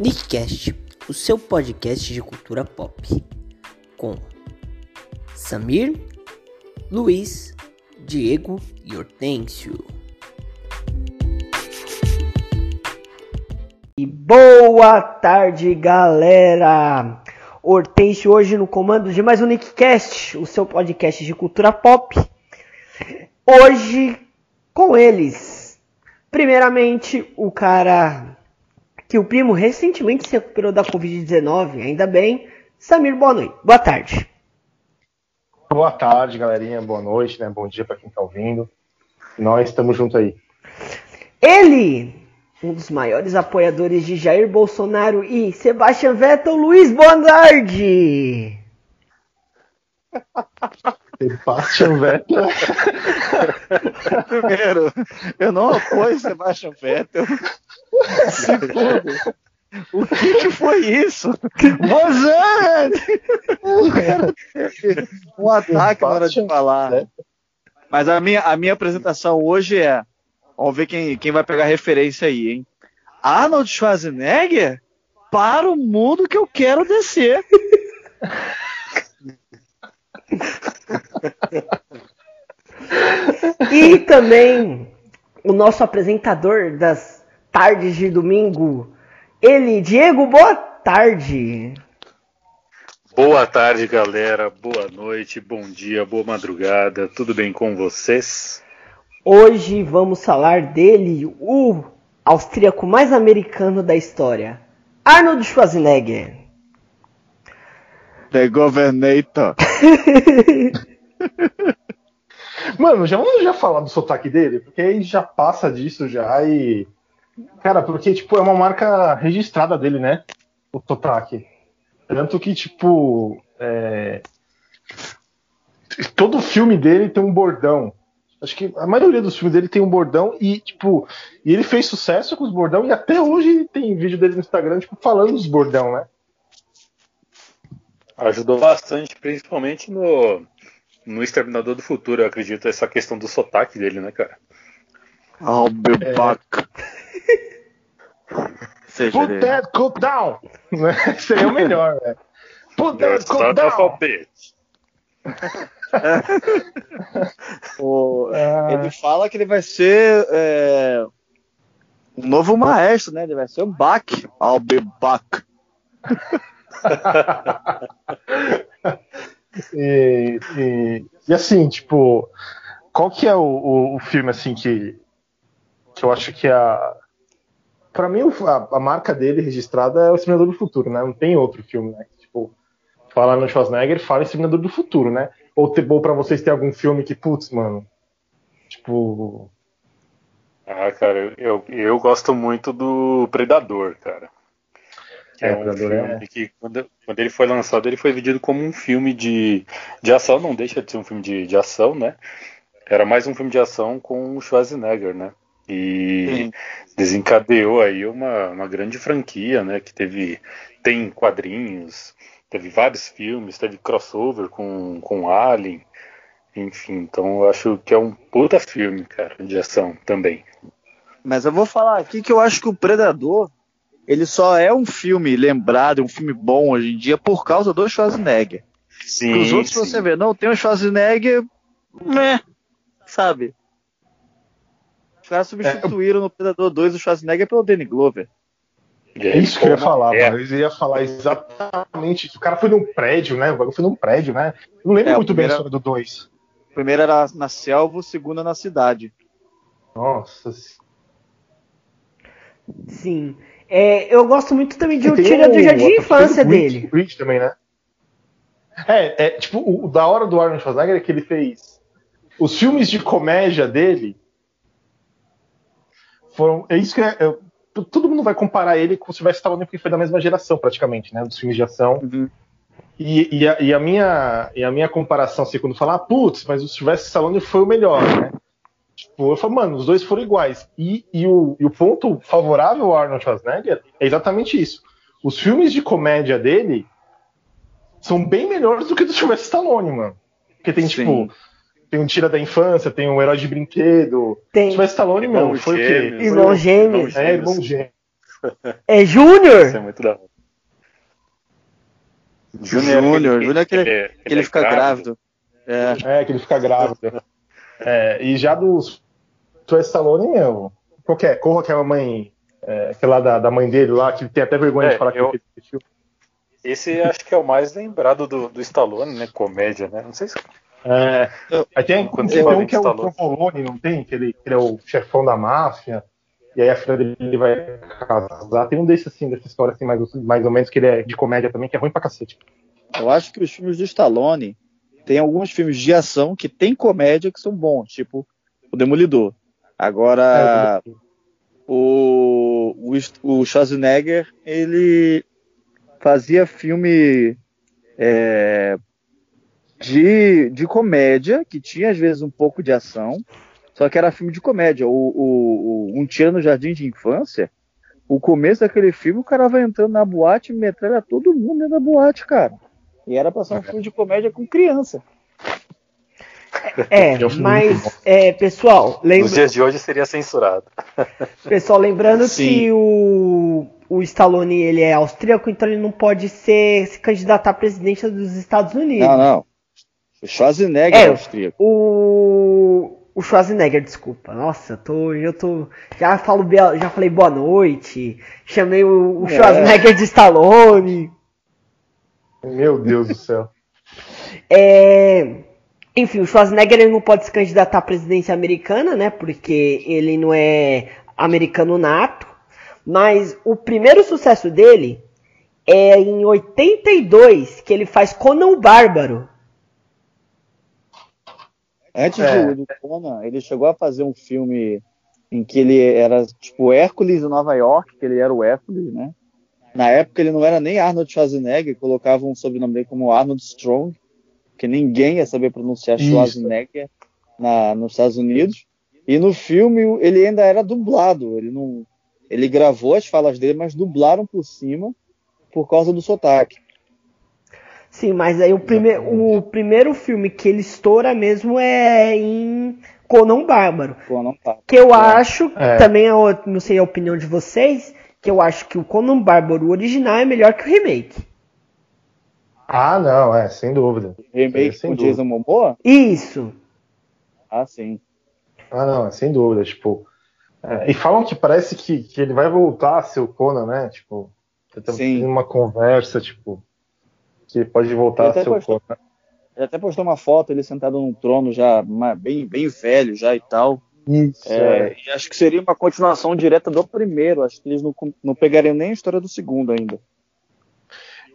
Nickcast, o seu podcast de cultura pop, com Samir, Luiz, Diego e Hortêncio. E boa tarde, galera! Hortêncio hoje no comando de mais um Nickcast, o seu podcast de cultura pop. Hoje com eles. Primeiramente, o cara que o primo recentemente se recuperou da Covid-19, ainda bem. Samir, boa noite. Boa tarde. Boa tarde, galerinha. Boa noite, né? Bom dia para quem tá ouvindo. Nós estamos juntos aí. Ele, um dos maiores apoiadores de Jair Bolsonaro e Sebastian Vettel, Luiz, boa tarde. Sebastian Vettel. Primeiro, eu não apoio Sebastian Vettel. Segundo, o que, que foi isso? Você! um ataque na hora de falar. Mas a minha, a minha apresentação hoje é. Vamos ver quem, quem vai pegar referência aí, hein? Arnold Schwarzenegger para o mundo que eu quero descer. E também o nosso apresentador das tardes de domingo, ele, Diego, boa tarde. Boa tarde, galera. Boa noite, bom dia, boa madrugada. Tudo bem com vocês? Hoje vamos falar dele, o austríaco mais americano da história, Arnold Schwarzenegger. The Governator. Mano, já vamos já falar do sotaque dele, porque aí já passa disso já e. Cara, porque, tipo, é uma marca registrada dele, né? O sotaque. Tanto que, tipo. É... Todo filme dele tem um bordão. Acho que a maioria dos filmes dele tem um bordão e, tipo, e ele fez sucesso com os bordão e até hoje tem vídeo dele no Instagram, tipo, falando dos bordão, né? Ajudou bastante, principalmente no, no Exterminador do Futuro, eu acredito, essa questão do sotaque dele, né, cara? I'll be É. back. Seja Put that cook down! Né? Seria o melhor, né? Put that cook down! o- Ah, Ele fala que ele vai ser é, um novo maestro, né? Ele vai ser o Bach. I'll be back. E, e, e assim, tipo, qual que é o, o, o filme assim que, que eu acho que a. Pra mim, a, a marca dele registrada é o Exterminador do Futuro, né? Não tem outro filme, né? Tipo, fala no Schwarzenegger, fala Exterminador do Futuro, né? Ou, te, ou pra vocês ter algum filme que, putz, mano. Tipo. Ah, cara, eu, eu gosto muito do Predador, cara. É, É, um Predador filme é- que, quando, quando ele foi lançado, ele foi vendido como um filme de, de ação, não deixa de ser um filme de, de ação, né? Era mais um filme de ação com o Schwarzenegger, né? E Sim. desencadeou aí uma, uma grande franquia, né? Que teve tem quadrinhos, teve vários filmes, teve crossover com, com Alien, enfim. Então eu acho que é um puta filme, cara, de ação também. Mas eu vou falar aqui que eu acho que o Predador ele só é um filme lembrado, um filme bom hoje em dia por causa do Schwarzenegger. Sim, Os outros sim. você vê, não, tem o Schwarzenegger, né? Sabe? Os caras substituíram no Predador 2 o Schwarzenegger pelo Danny Glover. É isso que eu ia falar, é, mano. Eu ia falar exatamente isso. O cara foi num prédio, né? O bagulho foi num prédio, né? Eu não lembro É, muito bem a primeira- história do 2. O primeiro era na selva, o segundo é na cidade. Nossa. Sim. É, eu gosto muito também de um Tem Tira do o- Jardim de o Infância dele. Creed também, né? É, é, tipo, o, o da hora do Arnold Schwarzenegger é que ele fez os filmes de comédia dele foram. É isso que é, t- todo mundo vai comparar ele com o Sylvester Stallone porque foi da mesma geração, praticamente, né? Dos filmes de ação. E, e a, e a minha, e a minha comparação, assim, quando falar, ah, putz, mas o Sylvester Stallone foi o melhor, né? Tipo, eu falo, mano, os dois foram iguais. E, e, o, e o ponto favorável ao Arnold Schwarzenegger é exatamente isso. Os filmes de comédia dele são bem melhores do que do Sylvester Stallone, mano. Porque tem, Sim. tipo, tem um Tira da Infância, tem um Herói de Brinquedo. Tem. Sylvester Stallone, meu, Irmão foi o quê? Gêmeos. Irmão Gêmeos. É, irmão gêmeo. É Júnior? Isso é muito da hora. Júnior, Júnior é que ele, ele, ele fica grávido. grávido. É. é, que ele fica grávido. É, e já dos Sylvester Stallone, meu, qualquer, como aquela mãe, é, aquela da, da mãe dele lá, que tem até vergonha é, de falar eu, que ele fez Esse acho que é o mais lembrado do, do Stallone, né? Comédia, né? Não sei se. É, aí tem, Quando tem um que é o Provolone, não tem? Que ele, que ele é o chefão da máfia e aí a filha dele vai casar. Tem um desses assim, dessa história assim, mais, mais ou menos, que ele é de comédia também, que é ruim pra cacete. Eu acho que os filmes do Stallone tem alguns filmes de ação que tem comédia que são bons, tipo o Demolidor. Agora, é, o, o, o Schwarzenegger, ele fazia filme é, de, de comédia, que tinha às vezes um pouco de ação, só que era filme de comédia. O, o, o, Um Tiro no Jardim de Infância, o começo daquele filme, o cara vai entrando na boate e metralha todo mundo dentro da boate, cara. E era pra ser um filme de comédia com criança. É, é mas, é, pessoal, lembra... Nos dias de hoje seria censurado. Pessoal, lembrando Sim. que o, o Stallone ele é austríaco, então ele não pode ser se candidatar a presidente dos Estados Unidos. Não, não. O Schwarzenegger é, é austríaco. O, o Schwarzenegger, desculpa. Nossa, tô, eu tô. Já, falo, já falei boa noite. Chamei o, o é. Schwarzenegger de Stallone. Meu Deus do céu. É, enfim, o Schwarzenegger ele não pode se candidatar à presidência americana, né? Porque ele não é americano nato. Mas o primeiro sucesso dele é em 82, que ele faz Conan o Bárbaro. Antes é. do, Conan, ele chegou a fazer um filme em que ele era tipo Hércules em Nova York, que ele era o Hércules, né? Na época ele não era nem Arnold Schwarzenegger, colocavam um sobrenome dele como Arnold Strong, que ninguém ia saber pronunciar Schwarzenegger na, nos Estados Unidos. E no filme ele ainda era dublado, ele não, ele gravou as falas dele, mas dublaram por cima por causa do sotaque. Sim, mas aí o, prime o primeiro filme que ele estoura mesmo é em Conan Bárbaro. Conan Bárbaro. Que eu é. acho, é. também não sei a opinião de vocês, que eu acho que o Conan Bárbaro original é melhor que o remake. Ah, não, é, sem dúvida. Remake com Jason Momoa? Isso. Ah, sim. Ah, não, é sem dúvida, tipo... É, e falam que parece que, que ele vai voltar a ser o Conan, né? Tipo, tem uma conversa, tipo que pode voltar a ser postou, o Ele até postou uma foto, ele sentado num trono já bem, bem velho já e tal. Isso, é, é. E acho que seria uma continuação direta do primeiro. Acho que eles não, não pegariam nem a história do segundo ainda.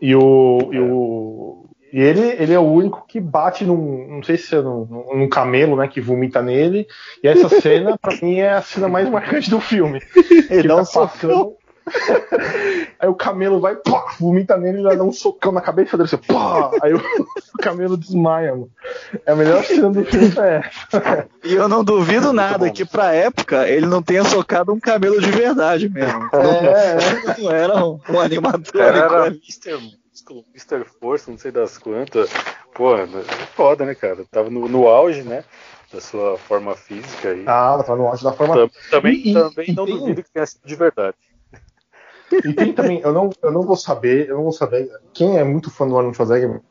E o, e o e ele, ele é o único que bate num, não sei se é num, num camelo, né, que vomita nele. E essa cena, pra mim, é a cena mais marcante do filme. Ele dá tá um socão. Aí o camelo vai, pá, vomita nele e já dá um socão na cabeça dele, assim, pá, aí o, o camelo desmaia, mano. É a melhor cena do filme é essa. E eu não duvido nada que pra época ele não tenha socado um camelo de verdade mesmo. É, é. Não era um, um animatrônico. Era Mr. Mr. Force, não sei das quantas. Pô, é foda, né, cara? Tava no, no auge, né? Da sua forma física. E... Ah, tava no auge da forma Também, e, também e, não e duvido que tenha sido de verdade. E tem também, eu não, eu não vou saber, eu não vou saber. Quem é muito fã do Arnold Schwarzenegger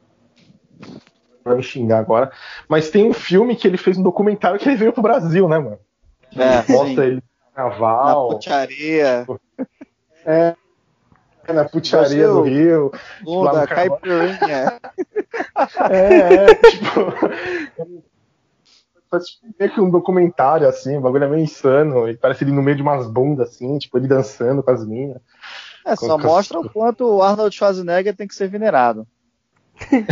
vai me xingar agora. Mas tem um filme que ele fez um documentário que ele veio pro Brasil, né, mano? É, mostra ele no carnaval. Na putaria. É. Na putaria do Rio. Bunda, caipirinha. É, é, tipo faz meio que um documentário, assim, o bagulho é meio insano. E parece ele no meio de umas bundas, assim, tipo, ele dançando com as minas. É, só mostra o quanto o Arnold Schwarzenegger tem que ser venerado. ele,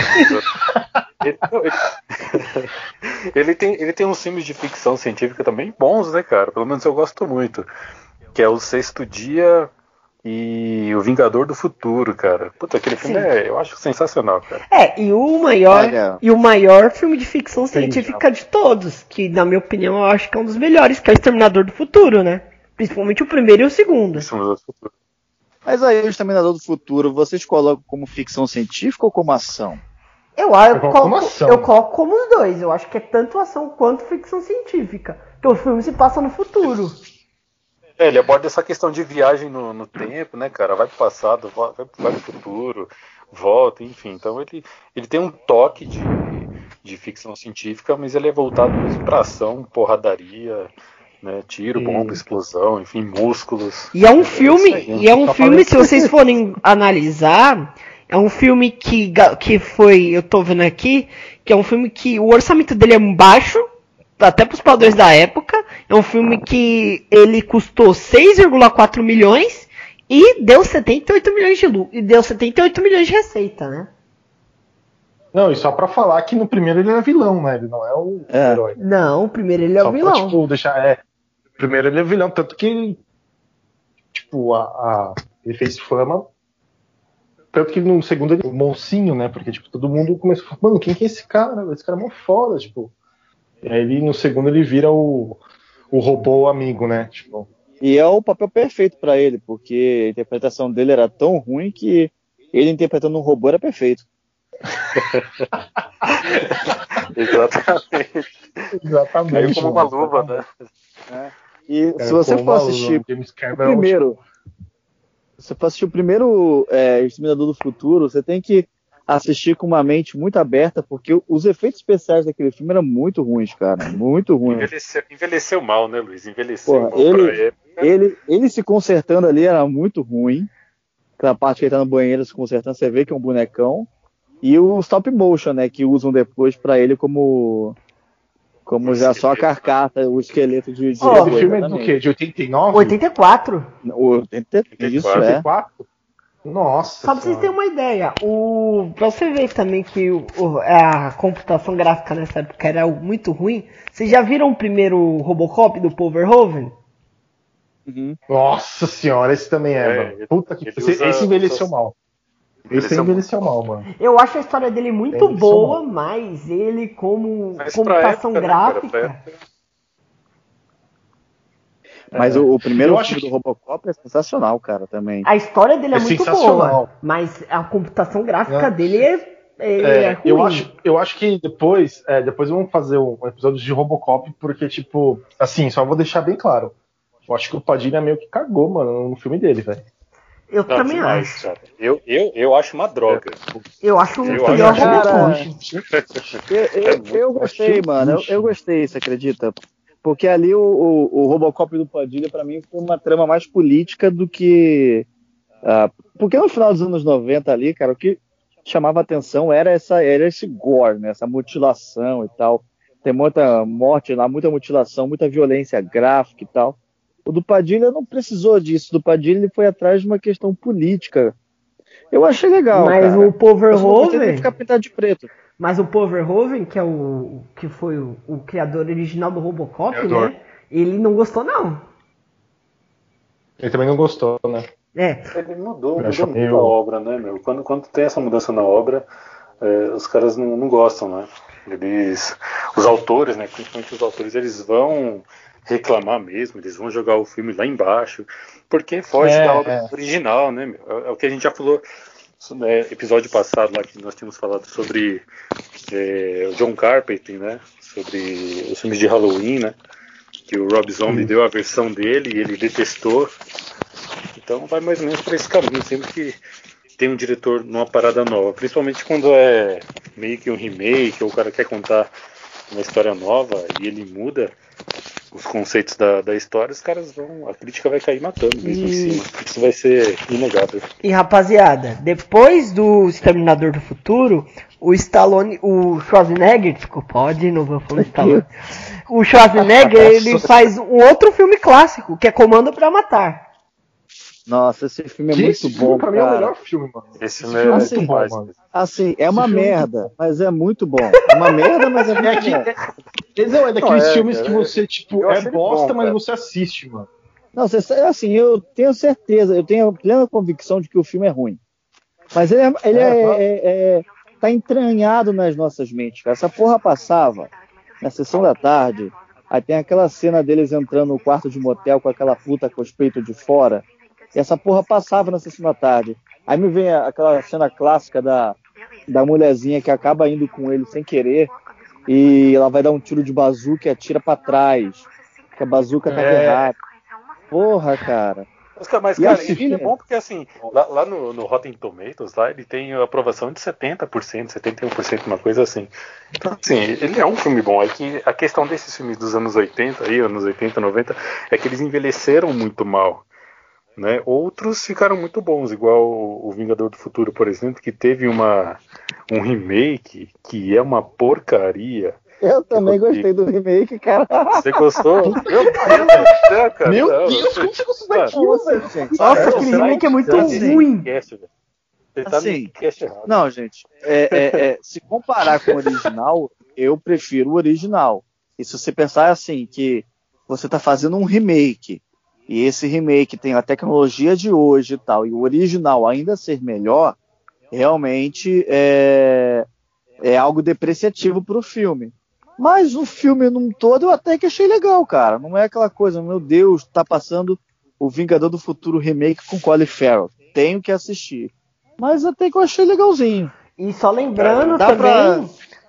ele, ele, tem, ele tem uns filmes de ficção científica também bons, né, cara? Pelo menos eu gosto muito. Que é o Sexto Dia, e O Vingador do Futuro, cara. Puta, aquele filme é, eu acho sensacional, cara. É, e o maior, Olha. e o maior filme de ficção científica de todos, que na minha opinião eu acho que é um dos melhores, que é o Exterminador do Futuro, né? Principalmente o primeiro e o segundo. Exterminador do Futuro. Mas aí, o Exterminador do Futuro, vocês colocam como ficção científica ou como ação? Eu, eu, eu, coloco, como ação. eu coloco como os dois. Eu acho que é tanto ação quanto ficção científica. Porque o filme se passa no futuro. É, ele aborda essa questão de viagem no, no tempo, né, cara? Vai pro passado, vai, vai pro futuro, volta, enfim. Então ele, ele tem um toque de, de ficção científica, mas ele é voltado mesmo pra ação, porradaria, né? Tiro, bomba, explosão, enfim, músculos. E é um filme, é e é um filme, se vocês forem analisar, é um filme que, que foi, eu tô vendo aqui, que é um filme que o orçamento dele é baixo, até para os padrões da época. É um filme que ele custou 6,4 milhões e deu 78 milhões de lucro, e deu 78 milhões de receita, né? Não, e só pra falar que no primeiro ele é vilão, né? Ele não é o é. herói. Não, o primeiro ele é só o vilão. Pra, tipo, deixar, é, primeiro ele é vilão, tanto que tipo, a, a, ele fez fama tanto que no segundo ele é o mocinho, né? Porque, tipo, todo mundo começou a falar, mano, quem que é esse cara? Esse cara é mó foda, tipo. E aí ele, no segundo ele vira o, o robô amigo, né? Tipo. E é o papel perfeito para ele, porque a interpretação dele era tão ruim que ele interpretando um robô era perfeito. Exatamente. Exatamente. Caiu como uma luva, né? É. E se você for assistir o primeiro, se você for assistir o primeiro é, Exterminador do Futuro, você tem que assistir com uma mente muito aberta, porque os efeitos especiais daquele filme eram muito ruins, cara. Muito ruins. Envelheceu, envelheceu mal, né, Luiz? Envelheceu Porra, mal ele, ele, ele se consertando ali era muito ruim. Aquela parte que ele tá no banheiro se consertando, você vê que é um bonecão. E o stop motion, né, que usam depois para ele como como já só a carcaça, o esqueleto de. de oh, esse filme é do quê? De 89? 84. O 80, 84. Isso, 84? É. Nossa. Só pra vocês terem uma ideia, o, pra você ver também que o, a computação gráfica nessa época era muito ruim, vocês já viram o primeiro Robocop do Paul Verhoeven? Uhum. Nossa senhora, esse também é, é mano. Puta que esse, esse envelheceu mal. Esse mal, mano. Eu acho a história dele muito boa, mal. mas ele como mas computação época, gráfica. Né, cara, mas é. o, o, primeiro eu filme do Robocop é sensacional, cara, também. A história dele é, é muito boa, mas a computação gráfica é. dele é, é, é eu acho, eu acho que depois, é, depois vamos fazer um episódio de Robocop, porque, tipo, assim, só vou deixar bem claro. Eu acho que o Padilha meio que cagou, mano, no filme dele, velho. Eu não, também demais, acho. Cara. Eu, eu, eu acho uma droga. Eu acho um eu melhor acho, eu, eu, eu, gostei, mano. Eu, eu gostei, você acredita? Porque ali o, o, o Robocop do Padilha, para mim, foi uma trama mais política do que. Uh, porque no final dos anos 90 ali, cara, o que chamava atenção era, essa, era esse gore, né? essa mutilação e tal. Tem muita morte lá, muita mutilação, muita violência gráfica e tal. O do Padilha não precisou disso. O do Padilha ele foi atrás de uma questão política. Eu achei legal. Mas cara. o Poverhoven. Ele ficar pintado de preto. Mas o Paul Verhoeven, que é o que foi o, o criador original do Robocop, né? Ele não gostou não. Ele também não gostou, né? É. Ele mudou, mudou muito a obra, né, meu? Quando, quando tem essa mudança na obra, é, os caras não, não gostam, né? Eles, os autores, né? Principalmente os autores, eles vão reclamar mesmo, eles vão jogar o filme lá embaixo, porque foge é, da obra é. original, né? Meu? É, é o que a gente já falou né, episódio passado lá que nós tínhamos falado sobre é, o John Carpenter, né? Sobre os filmes de Halloween, né? Que o Rob Zombie deu a versão dele e ele detestou. Então vai mais ou menos para esse caminho, sempre que tem um diretor numa parada nova, principalmente quando é meio que um remake ou o cara quer contar uma história nova e ele muda, os conceitos da, da história, os caras vão. A crítica vai cair matando mesmo e... em cima. Isso vai ser inegável. E rapaziada, depois do Exterminador do Futuro, o Stallone, o Schwarzenegger, desculpa, pode não vou falar Stallone. O Schwarzenegger, ele faz um outro filme clássico, que é Comando para Matar. Nossa, esse filme é muito bom. Pra mim é o melhor filme, mano. Esse, esse filme é assim, muito bom, mano. Assim, é uma merda, mas é muito bom. É uma merda, mas é muito é que, bom. É, não, é daqueles não, é, filmes que você, tipo, é bosta, bom, mas você assiste, mano. Não, você, assim, eu tenho certeza, eu tenho plena convicção de que o filme é ruim. Mas ele, é, ele é, é, é, tá entranhado nas nossas mentes, cara. Essa porra passava na sessão da tarde. Aí tem aquela cena deles entrando no quarto de motel com aquela puta com os peitos de fora. E essa porra passava na sessão da tarde. Aí me vem aquela cena clássica da, da mulherzinha que acaba indo com ele sem querer e ela vai dar um tiro de bazuca e atira para trás. Que a bazuca tá é. errada. Porra, cara. Mas, cara, mas, cara isso é bom porque, assim, lá, lá, no, no Rotten Tomatoes, lá, ele tem aprovação de 70%, 71%, uma coisa assim. Então, assim, ele é um filme bom. É que a questão desses filmes dos anos 80, aí, anos 80, 90, é que eles envelheceram muito mal. Né? Outros ficaram muito bons, igual o Vingador do Futuro, por exemplo, que teve uma, um remake que é uma porcaria. Eu também gostei do remake, cara. Você gostou? Meu Deus, cara. Meu Deus, como você gostou daquilo, velho? Nossa, aquele remake é muito ruim. Você tá assim, não, gente, é, é, é, se comparar com o original, eu prefiro o original. E se você pensar assim, que você está fazendo um remake, e esse remake tem a tecnologia de hoje e tal, e o original ainda ser melhor, realmente é, é algo depreciativo para o filme. Mas o filme num todo eu até que achei legal, cara. Não é aquela coisa, meu Deus, tá passando o Vingador do Futuro remake com Colin Farrell. Tenho que assistir. Mas até que eu achei legalzinho. E só lembrando dá também pra,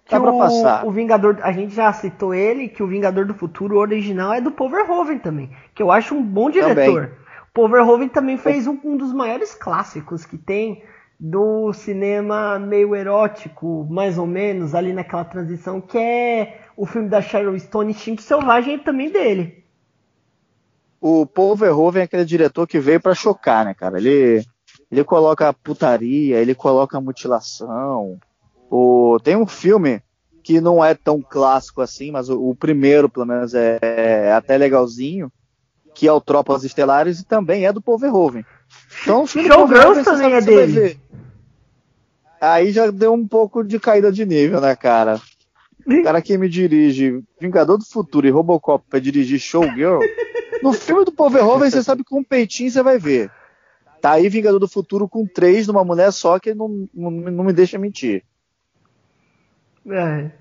que dá o, passar. o Vingador, a gente já citou ele, que o Vingador do Futuro original é do Paul Verhoeven também, que eu acho um bom diretor. Também. Paul Verhoeven também fez um, um dos maiores clássicos que tem, do cinema meio erótico, mais ou menos, ali naquela transição, que é o filme da Sharon Stone, Instinto Selvagem, é também dele. O Paul Verhoeven é aquele diretor que veio para chocar, né, cara? Ele, ele coloca putaria, ele coloca mutilação. O, tem um filme que não é tão clássico assim, mas o, o primeiro, pelo menos, é, é, até legalzinho, que é o Tropas Estelares e também é do Paul Verhoeven. Então, o filme Showgirls também é dele. Aí já deu um pouco de caída de nível, né, cara? O cara que me dirige Vingador do Futuro e Robocop pra dirigir Showgirl. No filme do Paul Verhoeven, você sabe que com um peitinho você vai ver. Tá aí Vingador do Futuro com três numa mulher só que não, não, não me deixa mentir. É.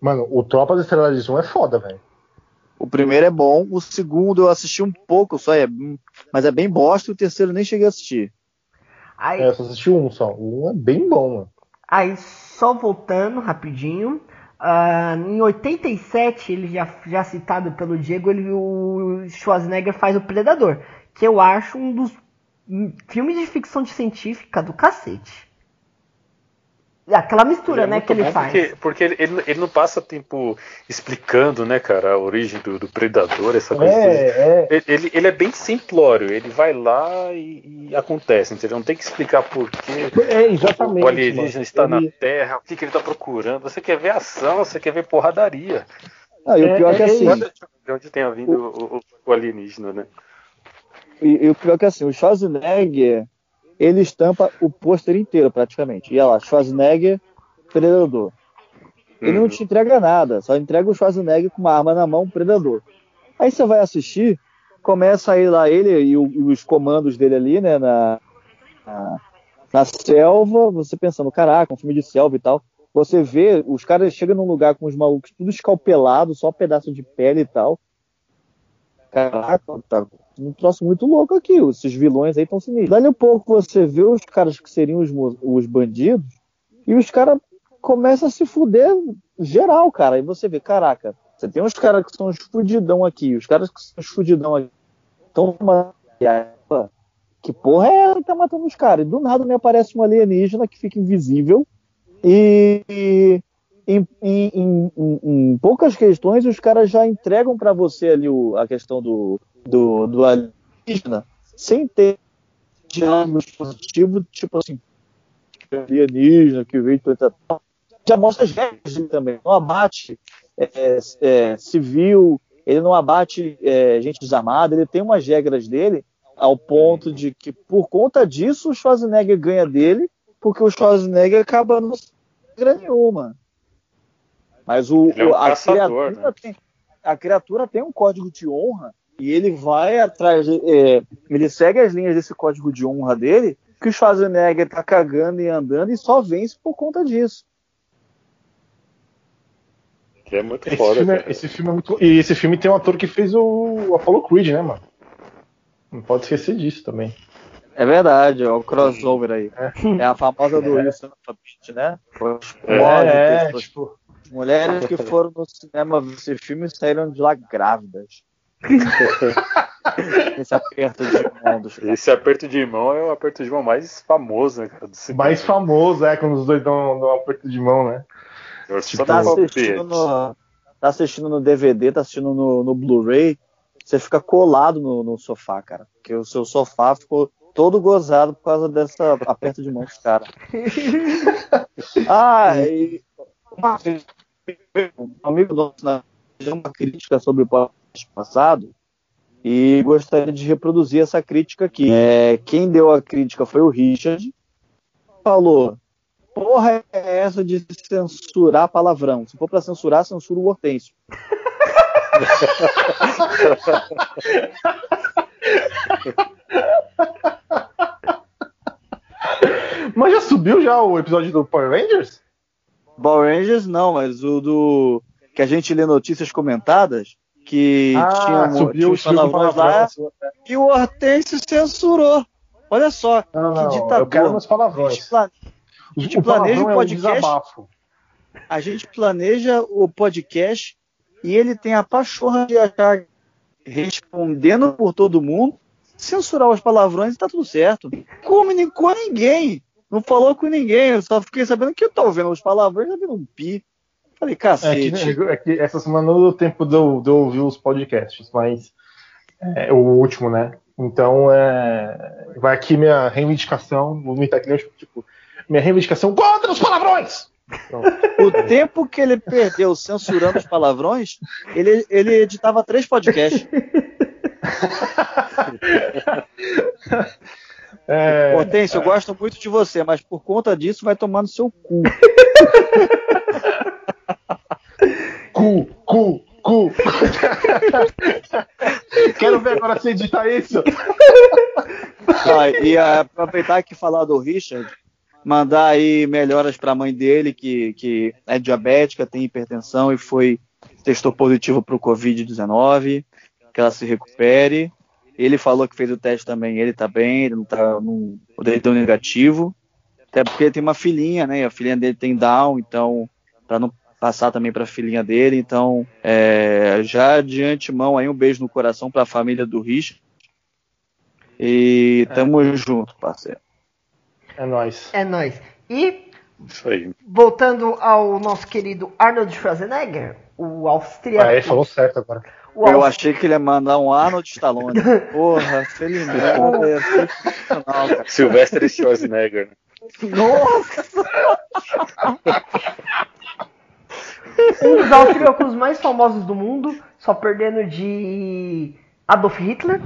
Mano, o Tropa das Estrelas 1 é foda, velho. O primeiro é bom, o segundo eu assisti um pouco só, é, mas é bem bosta, e o terceiro nem cheguei a assistir. Aí, é, eu só assisti um só. O um é bem bom, mano. Aí, só voltando rapidinho. Uh, em 87, ele já, já citado pelo Diego, ele, o Schwarzenegger faz o Predador, que eu acho um dos filmes de ficção científica do cacete. Aquela mistura, é né, que ele faz. Porque, porque ele, ele, ele, não passa tempo explicando, né, cara, a origem do, do predador, essa coisa. É, é. Ele, ele é bem simplório, ele vai lá e, e acontece, entendeu? Não tem que explicar por que é, exatamente, o alienígena está ele... na Terra, o que, que ele está procurando. Você quer ver ação, você quer ver porradaria. Ah, e o pior é, que é assim. De onde tenha vindo o, o, o alienígena, né? E, e, o pior que é assim, o Schwarzenegger ele estampa o pôster inteiro praticamente. E olha lá, Schwarzenegger, Predador. Ele uhum. não te entrega nada, só entrega o Schwarzenegger com uma arma na mão, Predador. Aí você vai assistir, começa a ir lá ele e, o, e os comandos dele ali, né, na, na, na, selva, você pensando, caraca, um filme de selva e tal. Você vê, os caras chegam num lugar com os malucos tudo escalpelado, só um pedaço de pele e tal. Caraca, tá um troço muito louco aqui. Esses vilões aí estão sinistros. Dali a pouco você vê os caras que seriam os, os bandidos e os caras começam a se fuder geral, cara. E você vê, caraca, você tem uns caras que são os fudidão aqui, os caras que são os fudidão aqui. Estão que porra é essa que tá matando os caras? E do nada me aparece um alienígena que fica invisível e em, em, em, em, poucas questões os caras já entregam para você ali o, a questão do, do, do alienígena sem ter diálogos positivos, tipo assim, alienígena que veio do já mostra as regras também. Não abate é, é, civil, ele não abate é, gente desarmada, ele tem umas regras dele ao ponto de que, por conta disso, o Schwarzenegger ganha dele, porque o Schwarzenegger acaba não regra nenhuma. Mas o, é um a, caçador, criatura né? tem, a criatura tem um código de honra e ele vai atrás, é, ele segue as linhas desse código de honra dele, que o Schwarzenegger tá cagando e andando e só vence por conta disso. Que é muito esse foda, filme, é, esse filme é muito. E esse filme tem um ator que fez o Apollo Creed, né, mano? Não pode esquecer disso também. É verdade, é o crossover aí. É, é a famosa do é. Wilson né? É, é tipo... Mulheres que foram no cinema ver esse filme saíram de lá grávidas. Esse aperto de mão dos caras. Esse aperto de mão é o aperto de mão mais famoso, né, cara? do cinema. Mais famoso, é, quando os dois dão, dão um aperto de mão, né? Eu só Tá assistindo, no, tá assistindo no DVD, tá assistindo no, no Blu-ray, você fica colado no, no sofá, cara. Porque o seu sofá ficou todo gozado por causa dessa aperto de mão dos caras. ah, e uma vez, um amigo nosso na- uma crítica sobre o passado e gostaria de reproduzir essa crítica aqui. É, quem deu a crítica foi o Richard. Falou: Porra, é essa de censurar palavrão? Se for pra censurar, censura o Hortêncio. Mas já subiu já o episódio do Power Rangers? Power Rangers não, mas o do que a gente lê notícias comentadas que tinha, um- tinha subiu, com palavrões lá e o Hortêncio censurou. Olha só, Não, que não, ditador. eu quero A palavrões. gente, O, gente planeja palavrão o é um podcast. a gente planeja o podcast e ele tem a pachorra de achar respondendo por todo mundo, censurar os palavrões e tá tudo certo. Como com ninguém. Não falou com ninguém. Eu só fiquei sabendo que eu tô ouvindo os palavrões, tá vendo um pi. Falei, É que, cacete. é que essa semana não deu tempo de eu, de eu ouvir os podcasts, mas é, o último, né? Então, é, vai aqui minha reivindicação, vou imitar nem eu, tipo, minha reivindicação contra os palavrões! Então, O tempo que ele perdeu censurando os palavrões, ele, ele editava três podcasts. é, Hortêncio, eu gosto muito de você, mas por conta disso vai tomar no seu cu. cu, cu, cu. Quero ver agora você editar isso. Ah, e aproveitar que falar do Richard, mandar aí melhoras para a mãe dele, que, que é diabética, tem hipertensão e foi testou positivo para o Covid-19, que ela se recupere. Ele falou que fez o teste também, ele tá bem, ele não tá, não, o dele deu negativo. Até porque ele tem uma filhinha, né? e A filhinha dele tem Down, então para não passar também para a filhinha dele, então é, já de antemão aí um beijo no coração para a família do Richard. E tamo junto, parceiro. É nóis. É nóis. E, Isso aí. voltando ao nosso querido Arnold Schwarzenegger, o austríaco. Ah, ele falou certo agora. o Eu achei que ele ia mandar um Arnold Stallone. Porra, felizmente. cara. Sylvester Schwarzenegger. né? Nossa! um dos austríacos mais famosos do mundo, só perdendo de Adolf Hitler.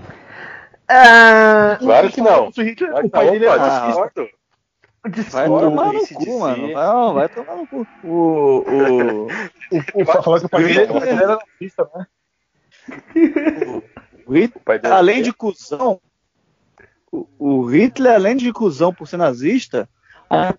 Ah, Claro que não. O Hitler, Vai, o pai dele é fascista. Vai tomar no cu, mano. Não, vai tomar no cu. O, o, O, o, falando que o pai dele o era fascista, né? o Hitler, O pai dele- além de cuzão, o, o Hitler, além de cuzão por ser nazista,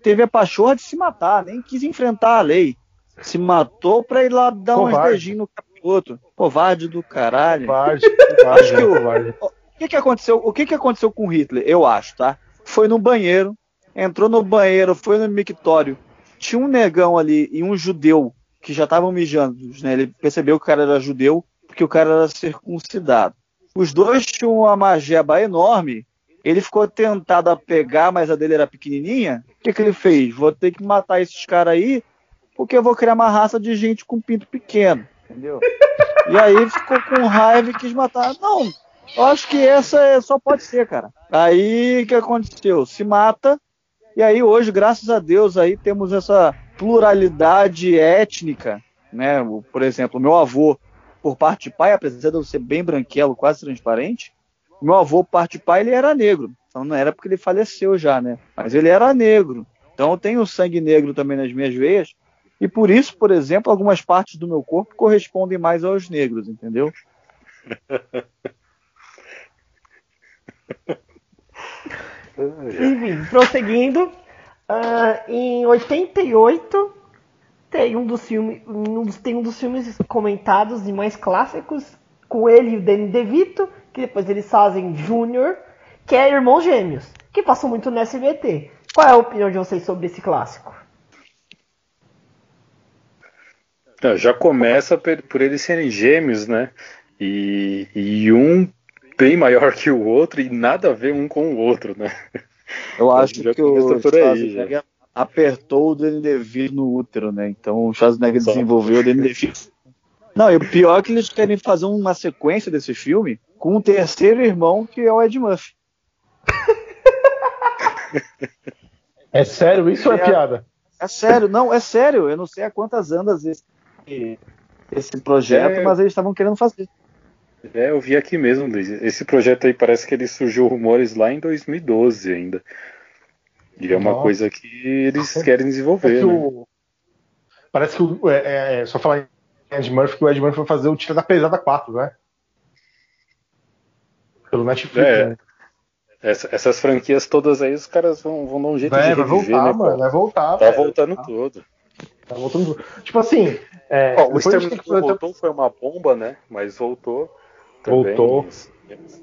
teve a pachorra de se matar, nem quis enfrentar a lei. Se matou pra ir lá dar Covarde. beijinhos no capiroto. Covarde do caralho. Covarde, covarde, Acho que o- covarde. O que, que aconteceu? O que, que aconteceu com Hitler? Eu acho, tá? Foi no banheiro, entrou no banheiro, foi no mictório. Tinha um negão ali e um judeu que já estavam mijando, né? Ele percebeu que o cara era judeu porque o cara era circuncidado. Os dois tinham uma mageba enorme. Ele ficou tentado a pegar, mas a dele era pequenininha. O que, que ele fez? Vou ter que matar esses caras aí, porque eu vou criar uma raça de gente com pinto pequeno, entendeu? E aí ficou com raiva e quis matar. Não, eu acho que essa é- só pode ser, cara. Aí o que aconteceu? Se mata. E aí hoje, graças a Deus, aí temos essa pluralidade étnica, né? Por exemplo, meu avô, por parte de pai, apesar de eu ser bem branquelo, quase transparente, meu avô, por parte de pai, ele era negro. Então não era porque ele faleceu já, né? Mas ele era negro. Então eu tenho sangue negro também nas minhas veias. E por isso, por exemplo, algumas partes do meu corpo correspondem mais aos negros, entendeu? Enfim, prosseguindo. ah, em 88 tem um dos filmes, um dos, tem um dos filmes comentados e mais clássicos com ele e o Danny DeVito, que depois eles fazem Júnior, que é Irmãos Gêmeos, que passou muito no SBT. Qual é a opinião de vocês sobre esse clássico? Não, já começa por por eles serem gêmeos, né? E, e um bem maior que o outro e nada a ver um com o outro, né? Eu acho que o Schwarzenegger apertou o Danny DeVito no útero, né? Então o Schwarzenegger Só. desenvolveu o Danny DeVito. Não, e o pior é que eles querem fazer uma sequência desse filme com um terceiro irmão que é o Ed Murphy. É sério isso é, ou é piada? É sério, não, é sério. Eu não sei há quantas andas esse, esse projeto, é... mas eles estavam querendo fazer. É, eu vi aqui mesmo, Luiz. Esse projeto aí parece que ele surgiu rumores lá em 2012 ainda. E é uma Nossa. coisa que eles querem desenvolver. É né? o... Parece que o, é, é, é, só falar em Ed Murphy que o Ed Murphy vai fazer o Tira da Pesada 4, né? Pelo Netflix, é. né? Essa, essas franquias todas aí, os caras vão, vão dar um jeito vai, de vai reviver, voltar, né, mano, vai voltar. Tá voltando tudo. Tá voltando Tipo assim. É, o Exterminador voltou, foi uma bomba, né? Mas voltou. Também. Voltou.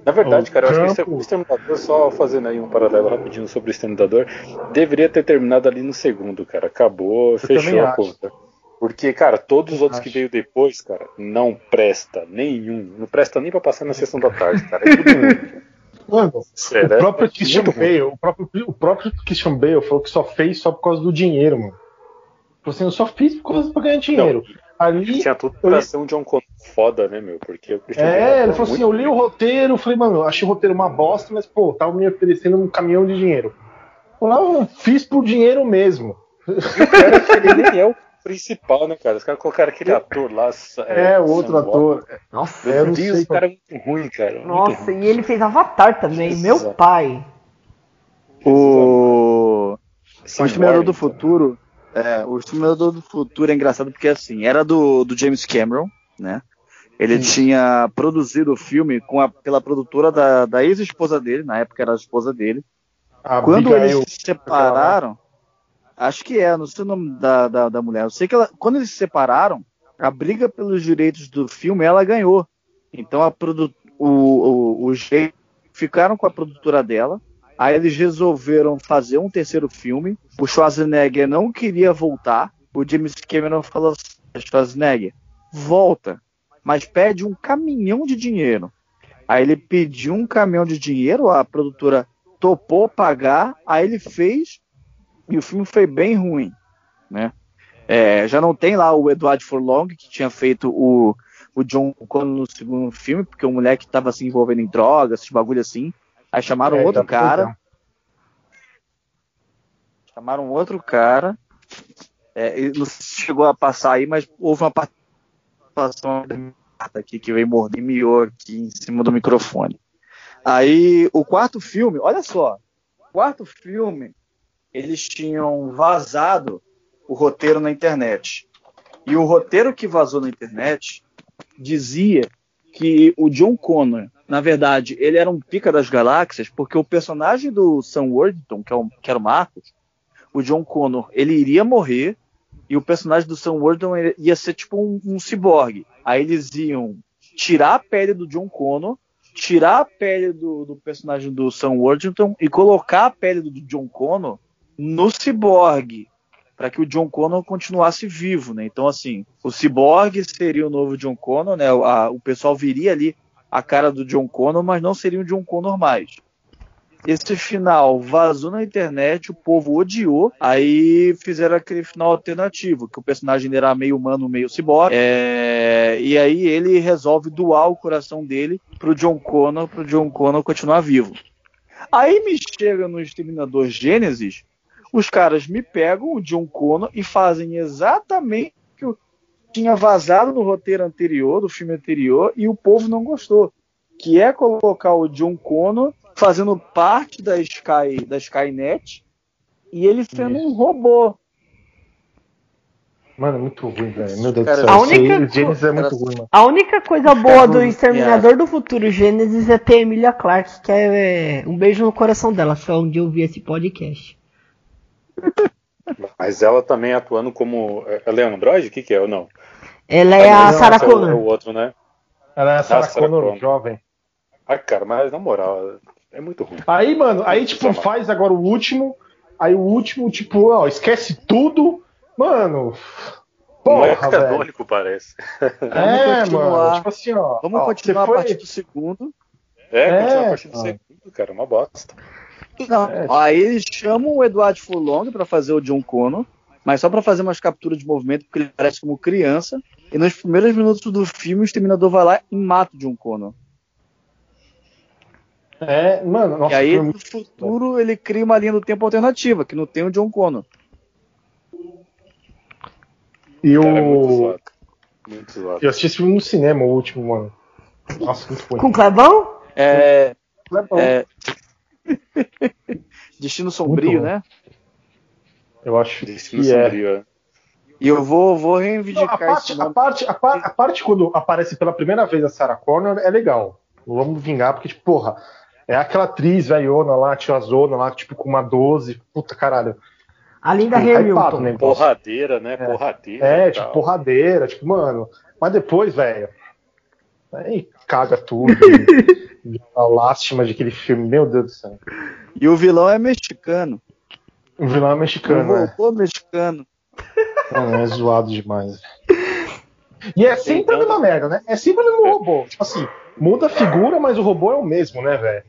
Na verdade, cara, eu acho que o Exterminador, só fazendo aí um paralelo rapidinho sobre o Exterminador, deveria ter terminado ali no segundo, cara. Acabou, eu fechou a conta. Porque, cara, todos os outros que veio depois, cara, não presta nenhum. Não presta nem pra passar na sessão da tarde, cara. É tudo Mano, Será? o próprio Christian Bale, o próprio, o próprio Christian Bale falou que só fez só por causa do dinheiro, mano. Falou assim, eu só fiz por causa pra ganhar dinheiro. Não, Ali, tinha tudo pra eu... ser um John Connor foda, né, meu? Porque É, ele falou assim, eu li o roteiro, falei, mano, eu achei o roteiro uma bosta, mas, pô, tava me oferecendo um caminhão de dinheiro. Eu fiz por dinheiro mesmo. O cara que ele nem é o principal, né, cara? Os caras colocaram aquele ator lá. É, é o outro ator. Nossa, Meu Deus, o cara é muito ruim, cara. Nossa, ruim. e ele fez Avatar também, meu pai. O. O Exterminador do Futuro. É, o Exterminador do Futuro é engraçado porque assim, era do, do James Cameron, né? Ele Sim. tinha produzido o filme com a, pela produtora da, da ex-esposa dele, na época era a esposa dele. A Quando eles se separaram, Acho que é, não sei o nome da, da, da mulher. Eu sei que ela, quando eles se separaram, a briga pelos direitos do filme ela ganhou. Então a produ o, o, os ficaram com a produtora dela. Aí eles resolveram fazer um terceiro filme. O Schwarzenegger não queria voltar. O James Cameron falou assim: Schwarzenegger, volta, mas pede um caminhão de dinheiro. Aí ele pediu um caminhão de dinheiro, a produtora topou pagar, aí ele fez e o filme foi bem ruim, né? É, já não tem lá o Edward Furlong, que tinha feito o, o John Connor no segundo filme, porque o moleque estava se envolvendo em drogas, esses bagulho assim. Aí chamaram é, outro cara. Chamaram outro cara. É, não chegou a passar aí, mas houve uma participação aqui que veio morder miou aqui em cima do microfone. Aí o quarto filme, olha só, quarto filme eles tinham vazado o roteiro na internet. E o roteiro que vazou na internet dizia que o John Connor, na verdade, ele era um pica das galáxias, porque o personagem do Sam Worthington, que, é o, que era o Marcos, o John Connor, ele iria morrer e o personagem do Sam Worthington ia ser tipo um, um ciborgue. Aí eles iam tirar a pele do John Connor, tirar a pele do, do personagem do Sam Worthington e colocar a pele do John Connor no Cyborg, para que o John Connor continuasse vivo, né? Então, assim, o Cyborg seria o novo John Connor, né? A, o pessoal viria ali a cara do John Connor, mas não seria o John Connor mais. Esse final vazou na internet, o povo odiou, aí fizeram aquele final alternativo, que o personagem era meio humano, meio ciborgue, é... e aí ele resolve doar o coração dele pro John Connor, pro John Connor continuar vivo. Aí me chega no Exterminador Gênesis, os caras me pegam o John Connor e fazem exatamente o que eu tinha vazado no roteiro anterior, do filme anterior, e o povo não gostou. Que é colocar o John Connor fazendo parte da Sky, da Skynet e ele sendo Isso. um robô. Mano, é muito ruim, velho. Meu Deus cara, do céu. A única, Gênesis é muito ruim, mano. A única coisa boa do Exterminador yeah. do Futuro Gênesis é ter Emilia Clarke, que é, é um beijo no coração dela, foi onde eu vi esse podcast. Mas ela também atuando como. Ela é um androide? O que, que é ou não? Ela é a Sarah Connor. É o outro, né? Ela é a Sarah, ah, Sarah Connor, Connor, jovem. Ah, cara, mas na moral, é muito ruim. Aí, mano, aí tipo, faz agora o último. Aí o último, tipo, ó, esquece tudo. Mano. Porra, é canônico, parece. É, mano. Tipo assim, ó. Vamos ó, continuar foi... a partir do segundo. É, é continua a partir do segundo, cara, uma bosta. Não, é. aí eles chamam o Eduardo Furlong para fazer o John Connor, mas só para fazer umas capturas de movimento, porque ele parece como criança. E nos primeiros minutos do filme, o Exterminador vai lá e mata o John Connor. É, mano, nossa, E aí, no futuro, ele cria uma linha do tempo alternativa, que não tem o John Connor. E o. É muito zoado. Muito zoado. Eu assisti esse filme no cinema, o último, mano. Nossa, muito bom. Com Clebão? É. Clebão. é... Destino Sombrio, né? Eu acho Destino que é. Sombrio, é. E eu vou, vou reivindicar Não, a, parte, a, parte, a, parte, a parte quando aparece pela primeira vez a Sarah Connor é legal. Vamos vingar, porque, tipo, porra, é aquela atriz velhona lá, tiazona lá, tipo, com uma 12, puta caralho. A Linda tipo, Hamilton. Né, porradeira, né? É. Porradeira. É, tipo, porradeira, tipo, mano. Mas depois, velho. Aí caga tudo. a lástima de aquele filme, meu Deus do céu. E o vilão é mexicano. O vilão é mexicano, o robô é. mexicano. Mano, é zoado demais. E é sempre a mesma merda, né? É sempre o mesmo robô. Tipo assim, muda a figura, mas o robô é o mesmo, né, velho?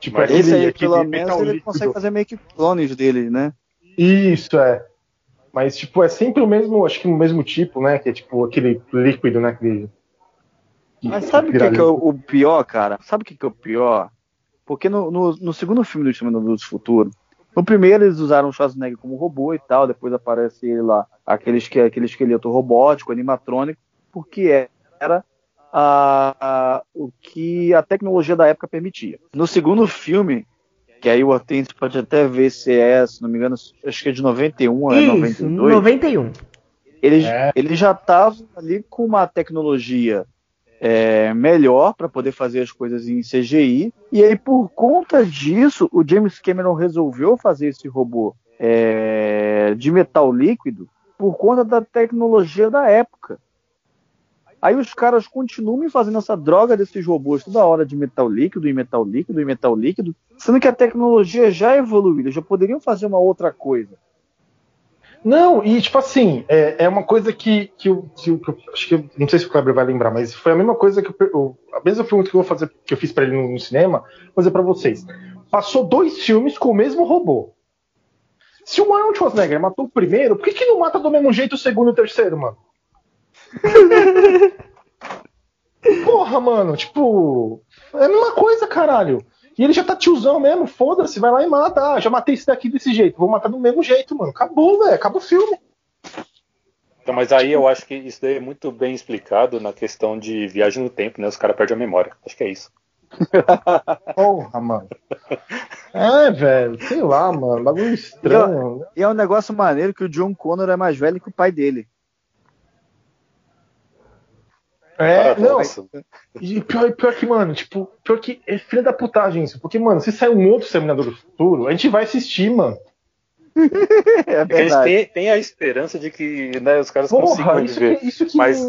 Tipo, esse aí, pelo menos, ele líquido. consegue fazer meio que clones dele, né? Isso, é. Mas, tipo, é sempre o mesmo, acho que o mesmo tipo, né? Que é tipo aquele líquido, né? Aquele... Mas sabe o que, que, é o pior, cara? Sabe o que, que é o pior? Porque no, no, no segundo filme do Exterminador do Futuro, no primeiro eles usaram o Schwarzenegger como robô e tal, depois aparece ele lá, aquele, aquele esqueleto robótico, animatrônico, porque era a, a, o que a tecnologia da época permitia. No segundo filme, que aí o Hortense pode até ver se é, se não me engano, acho que é de 91 ou é 92. 91. Ele, é. ele já estava ali com uma tecnologia é, melhor para poder fazer as coisas em CGI. E aí, por conta disso, o James Cameron resolveu fazer esse robô é, de metal líquido por conta da tecnologia da época. Aí os caras continuam fazendo essa droga desses robôs toda hora de metal líquido e metal líquido e metal líquido, sendo que a tecnologia já evoluiu, eles já poderiam fazer uma outra coisa. Não, e tipo assim, é, é uma coisa que, que, eu, que, eu, que eu, acho que não sei se o Kleber vai lembrar, mas foi a mesma coisa que eu, a mesma pergunta que eu vou fazer, que eu fiz para ele no, no, cinema, vou fazer para vocês. Passou dois filmes com o mesmo robô. Se o Arnold Schwarzenegger matou o primeiro, por que, que não mata do mesmo jeito o segundo e o terceiro, mano? Porra, mano, tipo, é a mesma coisa, caralho. E ele já tá tiozão mesmo, foda-se, vai lá e mata. Ah, já matei esse daqui desse jeito, vou matar do mesmo jeito, mano. Acabou, velho, acaba o filme. Então, mas aí eu acho que isso daí é muito bem explicado na questão de viagem no tempo, né? Os caras perdem a memória. Acho que é isso. Porra, mano. É, velho, sei lá, mano. Bagulho estranho. E é um negócio maneiro que o John Connor é mais velho que o pai dele. É, não. E pior, pior que, mano, tipo, pior que é filha da putagem isso. Porque, mano, se sair um outro Exterminador do Futuro, a gente vai assistir, mano. é verdade. Tem, tem, a esperança de que né, os caras Porra, consigam isso viver. Que, isso que mas,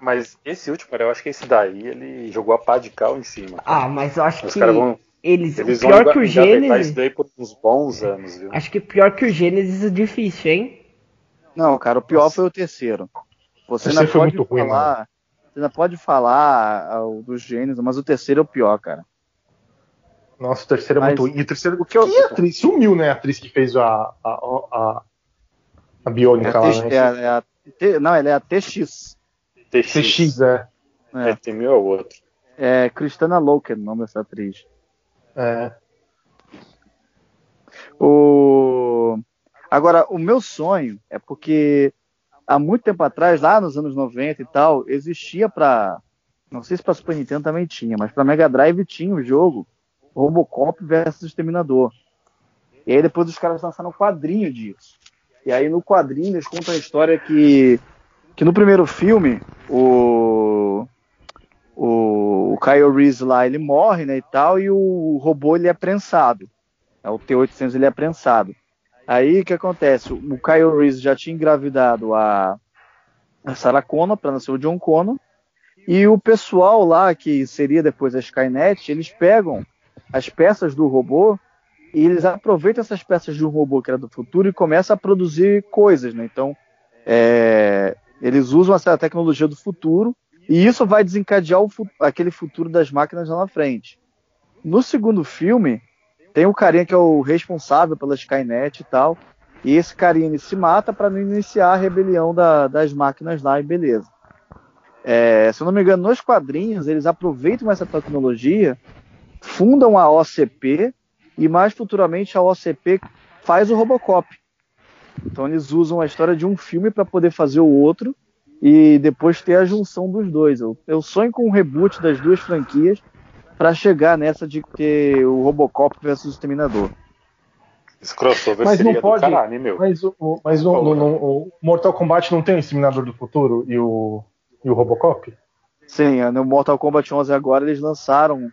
mas esse último, cara, eu acho que esse daí, ele jogou a pá de cal em cima. Ah, mas eu acho os que vão, eles, eles pior vão que o Gênesis... isso daí por uns bons anos, viu? Acho que pior que o Gênesis é difícil, hein? Não, cara, o pior Nossa. foi o terceiro. Você não pode falar... Ruim, você ainda pode falar ah, dos gênios, mas o terceiro é o pior, cara. Nossa, o terceiro é mas, muito ruim. E o terceiro. O que, eu... que atriz? Sumiu, né? A atriz que fez a. a, a, a Biônica é lá, né? É, é a, não, ela é a TX. TX, TX é. É, é tem mil outro. É Cristana Loken, o nome dessa atriz. É. O... Agora, o meu sonho é porque há muito tempo atrás, lá nos anos 90 e tal, existia para não sei se para Super Nintendo também tinha, mas para Mega Drive tinha o jogo Robocop versus Exterminador. E aí depois os caras lançaram um quadrinho disso. E aí no quadrinho eles contam a história que que no primeiro filme o o, o Kyle Reese lá ele morre, né, e tal, e o robô ele é prensado. É, o T-800 ele é prensado. Aí o que acontece? O Kyle Reese já tinha engravidado a, a Sarah Connor para nascer o John Connor. E o pessoal lá, que seria depois a Skynet, eles pegam as peças do robô e eles aproveitam essas peças de um robô que era do futuro e começam a produzir coisas, né? Então, é, eles usam essa tecnologia do futuro e isso vai desencadear o, aquele futuro das máquinas lá na frente. No segundo filme, tem o carinha que é o responsável pela Skynet e tal. E esse carinha se mata para não iniciar a rebelião da, das máquinas lá e beleza. É, se eu não me engano, nos quadrinhos eles aproveitam essa tecnologia, fundam a OCP e mais futuramente a OCP faz o Robocop. Então eles usam a história de um filme para poder fazer o outro e depois ter a junção dos dois. Eu, eu sonho com um reboot das duas franquias para chegar nessa de ter o Robocop versus o Exterminador. Esse crossover Mas seria não pode. do caralho, meu. Mas, o, mas no, no- no- o Mortal Kombat não tem o Exterminador do Futuro e o, e o Robocop? Sim, no Mortal Kombat 11 agora eles lançaram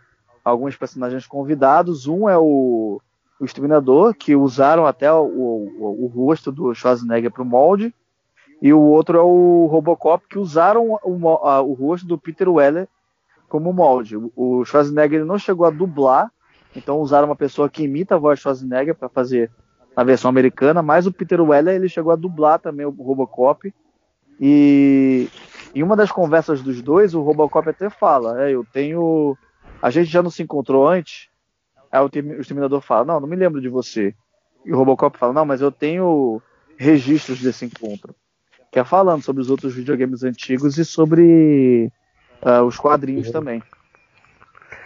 alguns personagens convidados. Um é o, o Exterminador, que usaram até o, o, o rosto do Schwarzenegger para o molde. E o outro é o Robocop, que usaram o, o rosto do Peter Weller como molde. O- Schwarzenegger não chegou a dublar, então usaram uma pessoa que imita a voz de Schwarzenegger para fazer a versão americana, mas o Peter Weller ele chegou a dublar também o Robocop. E em uma das conversas dos dois, o Robocop até fala: é, eu tenho. A gente já não se encontrou antes. Aí o Termi- o Exterminador fala: Não, não me lembro de você. E o Robocop fala: Não, mas eu tenho registros desse encontro. Que é falando sobre os outros videogames antigos e sobre ah, os quadrinhos também.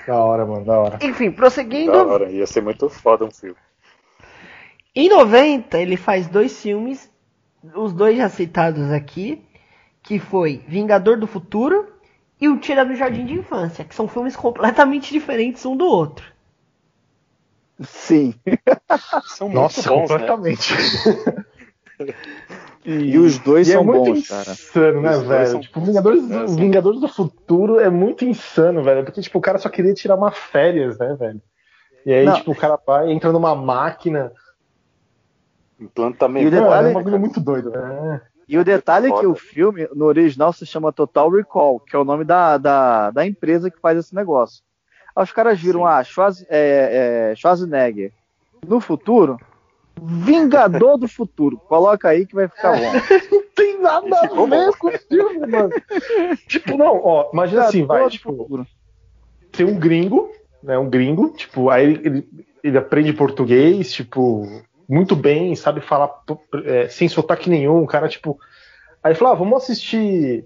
Da hora, mano, da hora. Enfim, prosseguindo. Da hora, ia ser muito foda um filme. Em 90, ele faz dois filmes, os dois já citados aqui, que foi Vingador do Futuro e O Tira do Jardim de Infância, que são filmes completamente diferentes um do outro. Sim. São muito Nossa, bons, né? completamente. E os dois E é são muito bons, cara. insano, né, Os velho? são Tipo. Vingadores, É, são- Vingadores do Futuro é muito insano, velho. Porque, tipo, o cara só queria tirar uma férias, né, velho? E aí, Não. tipo, o cara vai, entra numa máquina. Implanta E o detalhe- é um bagulho muito doido, né? E o detalhe é que o filme, no original, se chama Total Recall, que é o nome da, da, da empresa que faz esse negócio. Aí os caras viram, Sim. ah, Schwarz, é, é, Schwarzenegger no futuro, Vingador do Futuro. Coloca aí que vai ficar bom. Não tem nada a ver com o filme, mano. tipo, não, ó, imagina assim, vai, Vingador tipo, futuro. tem um gringo, né, um gringo, tipo, aí ele, ele, ele aprende português, tipo, muito bem, sabe falar é, sem sotaque nenhum, o cara, tipo, aí fala, ah, vamos assistir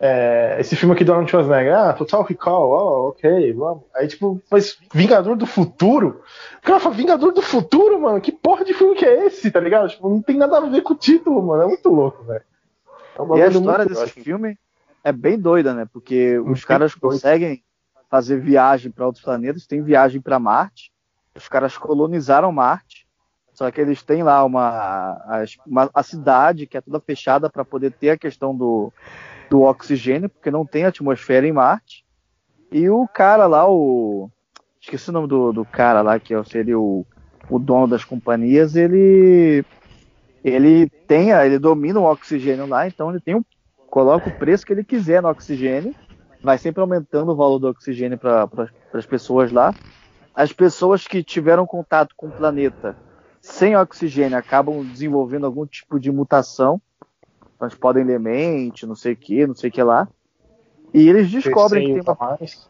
é, esse filme aqui do Arnold Schwarzenegger, ah, Total Recall, oh, ok, vamos. Aí, tipo, mas Vingador do Futuro? O cara fala, Vingador do Futuro, mano, que porra de filme que é esse, tá ligado? Tipo, não tem nada a ver com o título, mano, é muito louco, velho. É E a história desse filme é bem doida, né? Porque os caras doido. conseguem fazer viagem para outros planetas, tem viagem para Marte. Os caras colonizaram Marte. Só que eles têm lá uma, uma a cidade que é toda fechada para poder ter a questão do, do oxigênio, porque não tem atmosfera em Marte. E o cara lá, o. Esqueci o nome do, do cara lá, que seria o, o dono das companhias, ele. Ele tem, ele domina o oxigênio lá, então ele tem um, coloca o preço que ele quiser no oxigênio, vai sempre aumentando o valor do oxigênio para pra, as pessoas lá. As pessoas que tiveram contato com o planeta sem oxigênio acabam desenvolvendo algum tipo de mutação, então eles podem ler mente, não sei o que, não sei o que lá. E eles descobrem que tem uma a mais.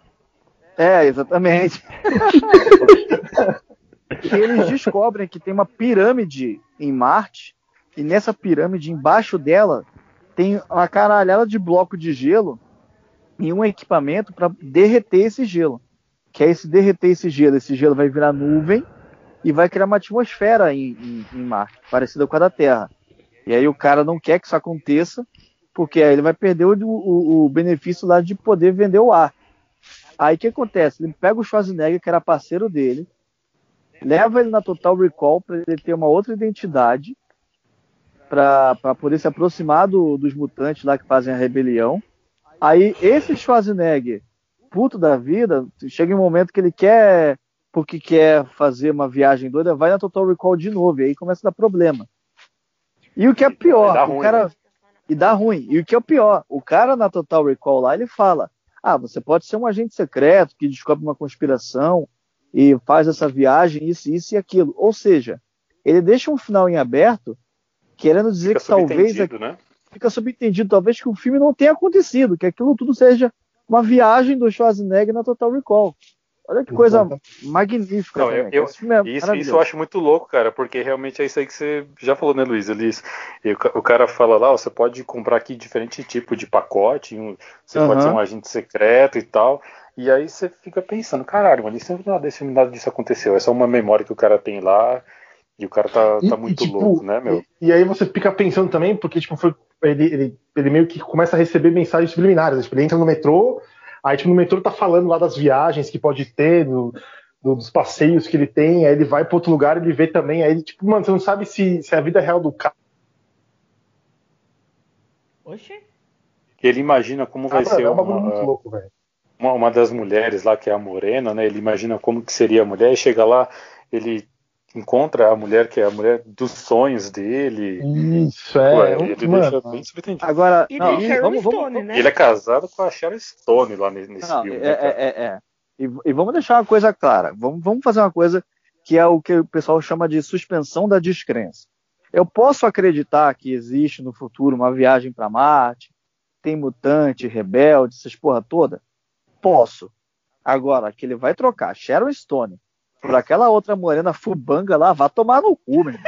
é, exatamente. e eles descobrem que tem uma pirâmide em Marte, e nessa pirâmide, embaixo dela, tem uma caralhada de bloco de gelo e um equipamento para derreter esse gelo. Que é esse derreter esse gelo, esse gelo vai virar nuvem e vai criar uma atmosfera em, em- em Marte, parecida com a da Terra. E aí o cara não quer que isso aconteça, porque aí ele vai perder o, o- o benefício lá de poder vender o ar. Aí o que acontece? Ele pega o Schwarzenegger, que era parceiro dele, leva ele na Total Recall para ele ter uma outra identidade, para poder se aproximar do- dos mutantes lá que fazem a rebelião. Aí esse Schwarzenegger, puto da vida, chega um momento que ele quer, porque quer fazer uma viagem doida, vai na Total Recall de novo, e aí começa a dar problema. E o que é pior, Dá o ruim, cara. né? E dá ruim. E o que é o pior, o cara na Total Recall lá, ele fala: ah, você pode ser um agente secreto que descobre uma conspiração e faz essa viagem, isso, isso e aquilo. Ou seja, ele deixa um final em aberto, querendo dizer Fica que talvez né? fica subentendido, talvez que o filme não tenha acontecido, que aquilo tudo seja uma viagem do Schwarzenegger na Total Recall. Olha que coisa magnífica. Não, eu, eu, é isso, isso, eu acho muito louco, cara, porque realmente é isso aí que você já falou, né, Luiz? O cara fala lá, ó, você pode comprar aqui diferente tipo de pacote, você uhum. pode ser um agente secreto e tal. E aí você fica pensando, caralho, mas sempre nada desse nada disso aconteceu. É só uma memória que o cara tem lá e o cara tá, tá muito e, tipo, louco, né, meu? E, e, aí você fica pensando também, porque tipo, foi, ele, ele, ele meio que começa a receber mensagens subliminares. Tipo, ele entra no metrô, aí tipo, no metrô tá falando lá das viagens que pode ter, do, do, dos passeios que ele tem, aí ele vai para outro lugar, ele vê também, aí tipo, mano, você não sabe se, se é a vida real do cara. Oxi. Ele imagina como vai ah, ser. É um uma... muito louco, uma, uma, das mulheres lá, que é a Morena, né? Ele imagina como que seria a mulher, e chega lá, ele encontra a mulher que é a mulher dos sonhos dele. Isso, é. Ué, ele mano. deixa bem subentendido. Agora, e não, e vamos, Stone, vamos, né? Ele é casado com a Sharon Stone lá nesse não, filme. É, né, é, é, é. E, e, vamos deixar uma coisa clara. Vamos, vamos fazer uma coisa que é o que o pessoal chama de suspensão da descrença. Eu posso acreditar que existe no futuro uma viagem para Marte, tem mutante, rebelde, essas porra toda? Posso. Agora, que ele vai trocar Sharon Stone por aquela outra morena fubanga lá, vá tomar no cu, meu.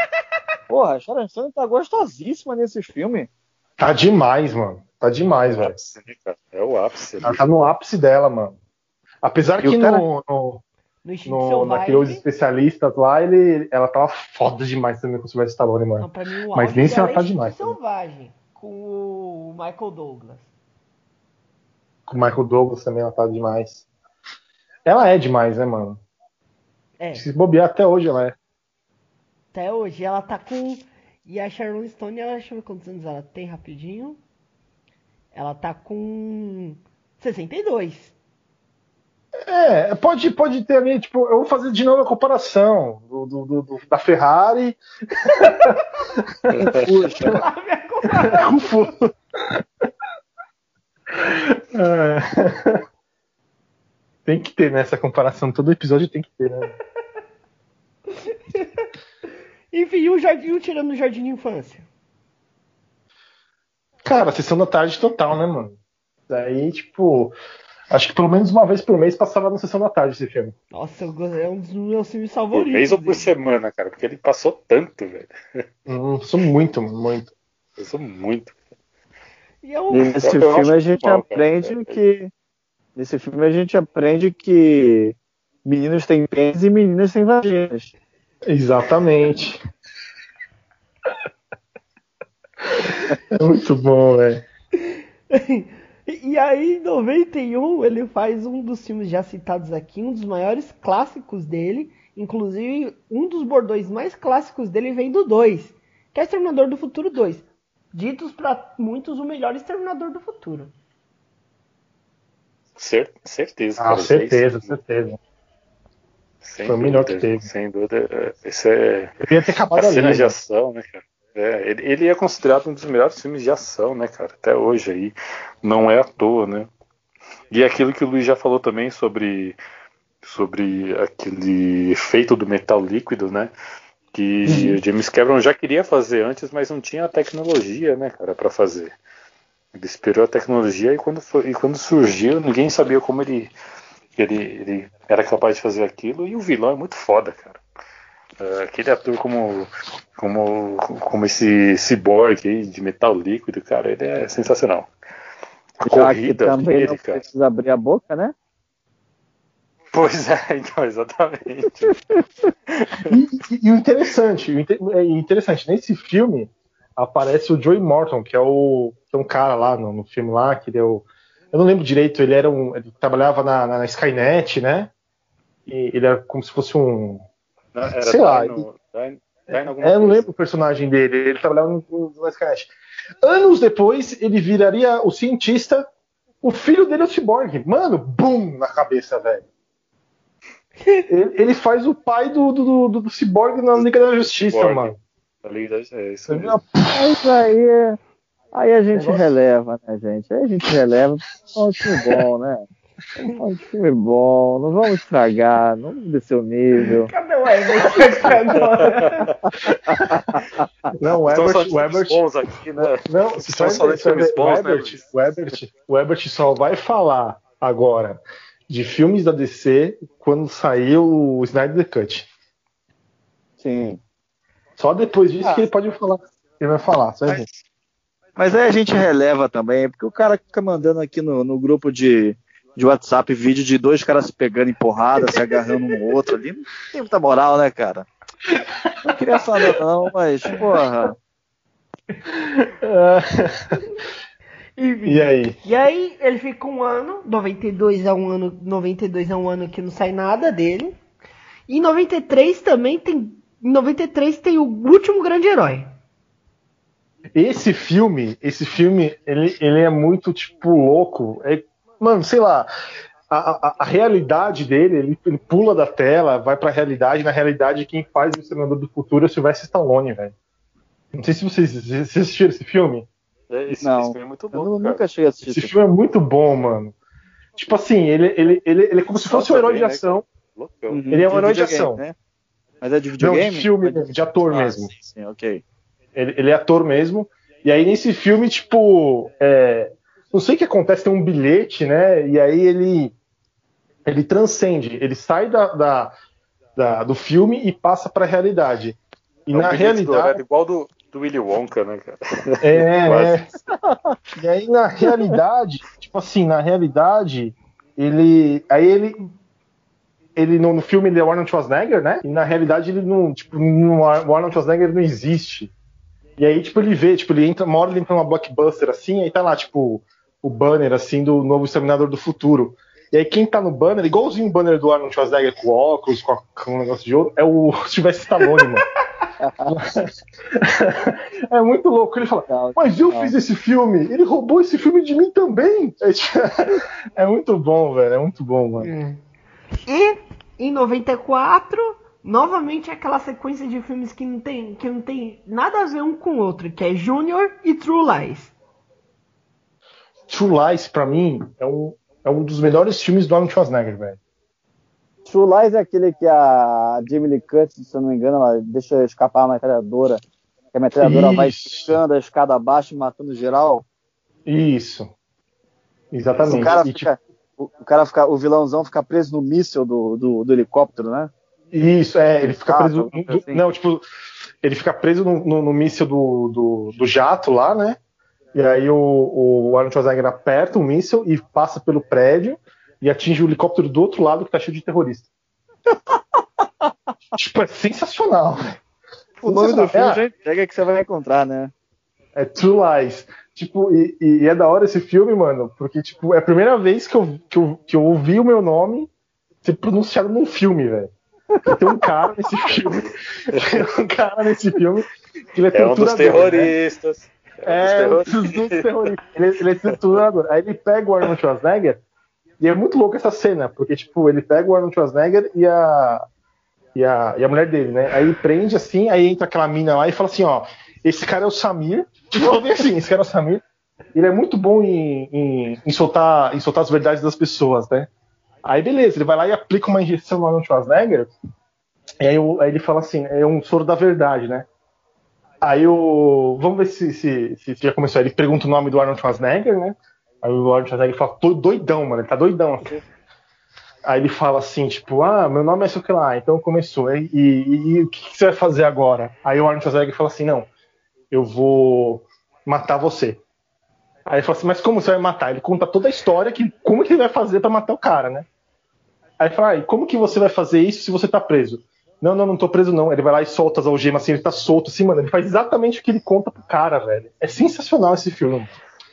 Porra, a Sharon Stone tá gostosíssima nesse filme. Tá demais, mano. Tá demais, velho. É o ápice. Ela tá no ápice dela, mano. Apesar e que cara... no, no, no, no naqueles especialistas lá, ele, ela tava foda demais também com o Sylvester Stallone, mano. Não, mim, Mas nem se ela tá demais. Selvagem, com o Michael Douglas com o Michael Douglas também ela tá demais. Ela é demais, né, mano? É. Se bobear até hoje ela é. Até hoje ela tá com. E a Sharon Stone, ela, deixa eu ver quantos anos ela tem rapidinho. Ela tá com 62. É, pode, pode ter ali, tipo, eu vou fazer de novo a comparação do, do, do da Ferrari. com. É. tem que ter nessa né? comparação, todo episódio tem que ter, né? Enfim, o jardim tirando o jardim de infância. Cara, sessão da tarde total, né, mano? Daí, tipo, acho que pelo menos uma vez por mês passava na sessão da tarde esse filme. Nossa, é um dos meus filmes favoritos. Por mês ou por semana, cara, porque ele passou tanto, velho. Hum, sou muito, muito. Eu sou muito. E eu, nesse eu, filme a gente mal, aprende cara. que. Nesse filme a gente aprende que meninos têm pênis e meninas têm vaginas. Exatamente. é muito bom, velho. E aí, em 91, ele faz um dos filmes já citados aqui, um dos maiores clássicos dele. Inclusive, um dos bordões mais clássicos dele vem do 2, que é Exterminador do Futuro 2 ditos para muitos o melhor exterminador do futuro. Cer certeza. Ah, certeza, certeza. Sem Foi o melhor que teve. Sem dúvida. Esse é. Eu ia ter acabado a cena de né? ação, né, cara? É, ele, ele é considerado um dos melhores filmes de ação, né, cara? Até hoje aí. Não é à toa, né? E é aquilo que o Luiz já falou também sobre, sobre aquele efeito do metal líquido, né? que uhum. o James Cameron já queria fazer antes, mas não tinha a tecnologia, né, cara, para fazer. Ele esperou a tecnologia e quando, foi, e quando surgiu, ninguém sabia como ele, ele, ele era capaz de fazer aquilo. E o vilão é muito foda, cara. Uh, aquele ator como, como, como esse cyborg aí de metal líquido, cara, ele é sensacional. A corrida também dele, não cara. precisa abrir a boca, né? Pois é, então, exatamente. e, e, o interessante, o é interessante, nesse filme aparece o Joey Morton, que é o que é um cara lá no, no, filme lá, que deu. Eu não lembro direito, ele era um. Ele trabalhava na, na Skynet, né? E ele era como se fosse um. Não, sei lá. É, eu não lembro o personagem dele, ele trabalhava no, na Skynet. Anos depois, ele viraria o cientista. O filho dele é o Cyborg. Mano, bum na cabeça, velho ele, ele, faz o pai do, do, do, do Cyborg na Liga da Justiça, Cyborg. mano. Liga da é isso Mas aí, aí a gente releva, né, gente? Aí a gente releva. É um time bom, né? É um time bom, não vamos estragar, não vamos descer o nível. Cadê o Ebert agora? Não, o Ebert. O Ebert bons aqui, né? Não, só falando filmes bons, o, Ebert, né, o, Ebert, o Ebert só vai falar agora de filmes da DC quando saiu o Snyder Cut. Sim. Só depois disso ah. que ele pode falar. Ele vai falar, só mas, mas aí a gente releva também, porque o cara fica mandando aqui no, no grupo de, de WhatsApp vídeo de dois caras se pegando em porrada, se agarrando um no outro ali. Não tem muita moral, né, cara? Não queria falar não, mas, porra. e aí? E aí ele fica um ano, 92 é um ano, 92 é um ano que não sai nada dele. E em 93 também tem, em 93 tem o último grande herói. Esse filme, esse filme, ele, ele é muito tipo louco. É, mano, sei lá, a, a, a, realidade dele, ele, ele, pula da tela, vai pra realidade, na realidade quem faz o Exterminador do Futuro é o Sylvester Stallone, velho. Não sei se vocês, vocês assistiram esse filme. É, esse, não, esse filme é muito bom. Eu cara. nunca cheguei a assistir. Esse filme é muito bom, mano. Tipo assim, ele, ele, ele, ele é como se fosse um herói de né, ação. Uhum, ele é um herói de ação. Né? Mas é de videogame? Não, de filme, de ator ah, mesmo. Sim, sim, ok. Ele, ele, é ator mesmo. E aí nesse filme, tipo, é, não sei o que acontece, tem um bilhete, né? E aí ele ele transcende, ele sai da, da, da do filme e passa para a realidade. E é na realidade. igual do, do Willy Wonka, né, cara? É, é. E aí na realidade, tipo assim, na realidade, ele. Aí ele. Ele no, no filme ele é o Arnold Schwarzenegger, né? E na realidade ele não. Tipo, no, o Arnold Schwarzenegger não existe. E aí, tipo, ele vê, tipo, ele entra, uma hora ele entra numa blockbuster assim, aí tá lá, tipo, o banner assim do novo Exterminador do Futuro. E aí quem tá no banner, igualzinho o banner do Arnold Schwarzenegger com óculos, com, com um negócio de ouro, é o Sylvester Stallone, mano. é muito louco. Ele fala, mas eu fiz esse filme, ele roubou esse filme de mim também. É muito bom, velho. É muito bom, mano. É. E em 94, novamente aquela sequência de filmes que não tem, que não tem nada a ver um com o outro, que é Junior e True Lies. True Lies, pra mim, é um, é um dos melhores filmes do Arnold Schwarzenegger, velho. True Lies é aquele que a Jamie Lee Curtis, se eu não me engano, ela deixa escapar a metralhadora. Que a metralhadora Isso. vai esticando a escada abaixo e matando geral. Isso. Exatamente. O cara, fica, tipo... o, cara fica, o vilãozão fica preso no míssil do, do, do helicóptero, né? Isso, é, ele fica preso. No, assim. Não, tipo, ele fica preso no, no, no míssil do, do, do, jato lá, né? E aí o, o Arnold Schwarzenegger aperta o míssil e passa pelo prédio e atinge o helicóptero do outro lado que tá cheio de terrorista. tipo, é sensacional. O nome do filme já entrega que você vai encontrar, né? É True Lies. Tipo, e, e, é da hora esse filme, mano, porque, tipo, é a primeira vez que eu, que eu, que eu ouvi o meu nome ser pronunciado num filme, velho. Tem um cara nesse filme. Tem um cara nesse filme que ele é, é um dos né? terroristas. Né? É, um dos terroristas. Ele, ele é torturador. Aí ele pega o Arnold Schwarzenegger e é muito louco essa cena, porque, tipo, ele pega o Arnold Schwarzenegger e a, e a, e a mulher dele, né? Aí prende assim, aí entra aquela mina lá e fala assim, ó, esse cara é o Samir. Tipo, assim, esse cara é o Samir. Ele é muito bom em, em, em, soltar, em soltar as verdades das pessoas, né? Aí beleza, ele vai lá e aplica uma injeção no Arnold Schwarzenegger, e aí, aí ele fala assim, é um soro da verdade, né? Aí o. Vamos ver se, se, se já começou. Ele pergunta o nome do Arnold Schwarzenegger, né? Aí o Arnold Schwarzenegger fala, tô doidão, mano, ele tá doidão assim. Aí ele fala assim, tipo, ah, meu nome é sei que lá, então começou. E, e, e, o que, que, você vai fazer agora? Aí o Arnold Schwarzenegger fala assim, não, eu vou matar você. Aí ele fala assim, mas como você vai matar? Ele conta toda a história, que como que ele vai fazer para matar o cara, né? Aí ele fala, ah, como que você vai fazer isso se você tá preso? Não, não, não tô preso não. Ele vai lá e solta as algemas assim, ele tá solto assim, mano. Ele faz exatamente o que ele conta pro cara, velho. É sensacional esse filme.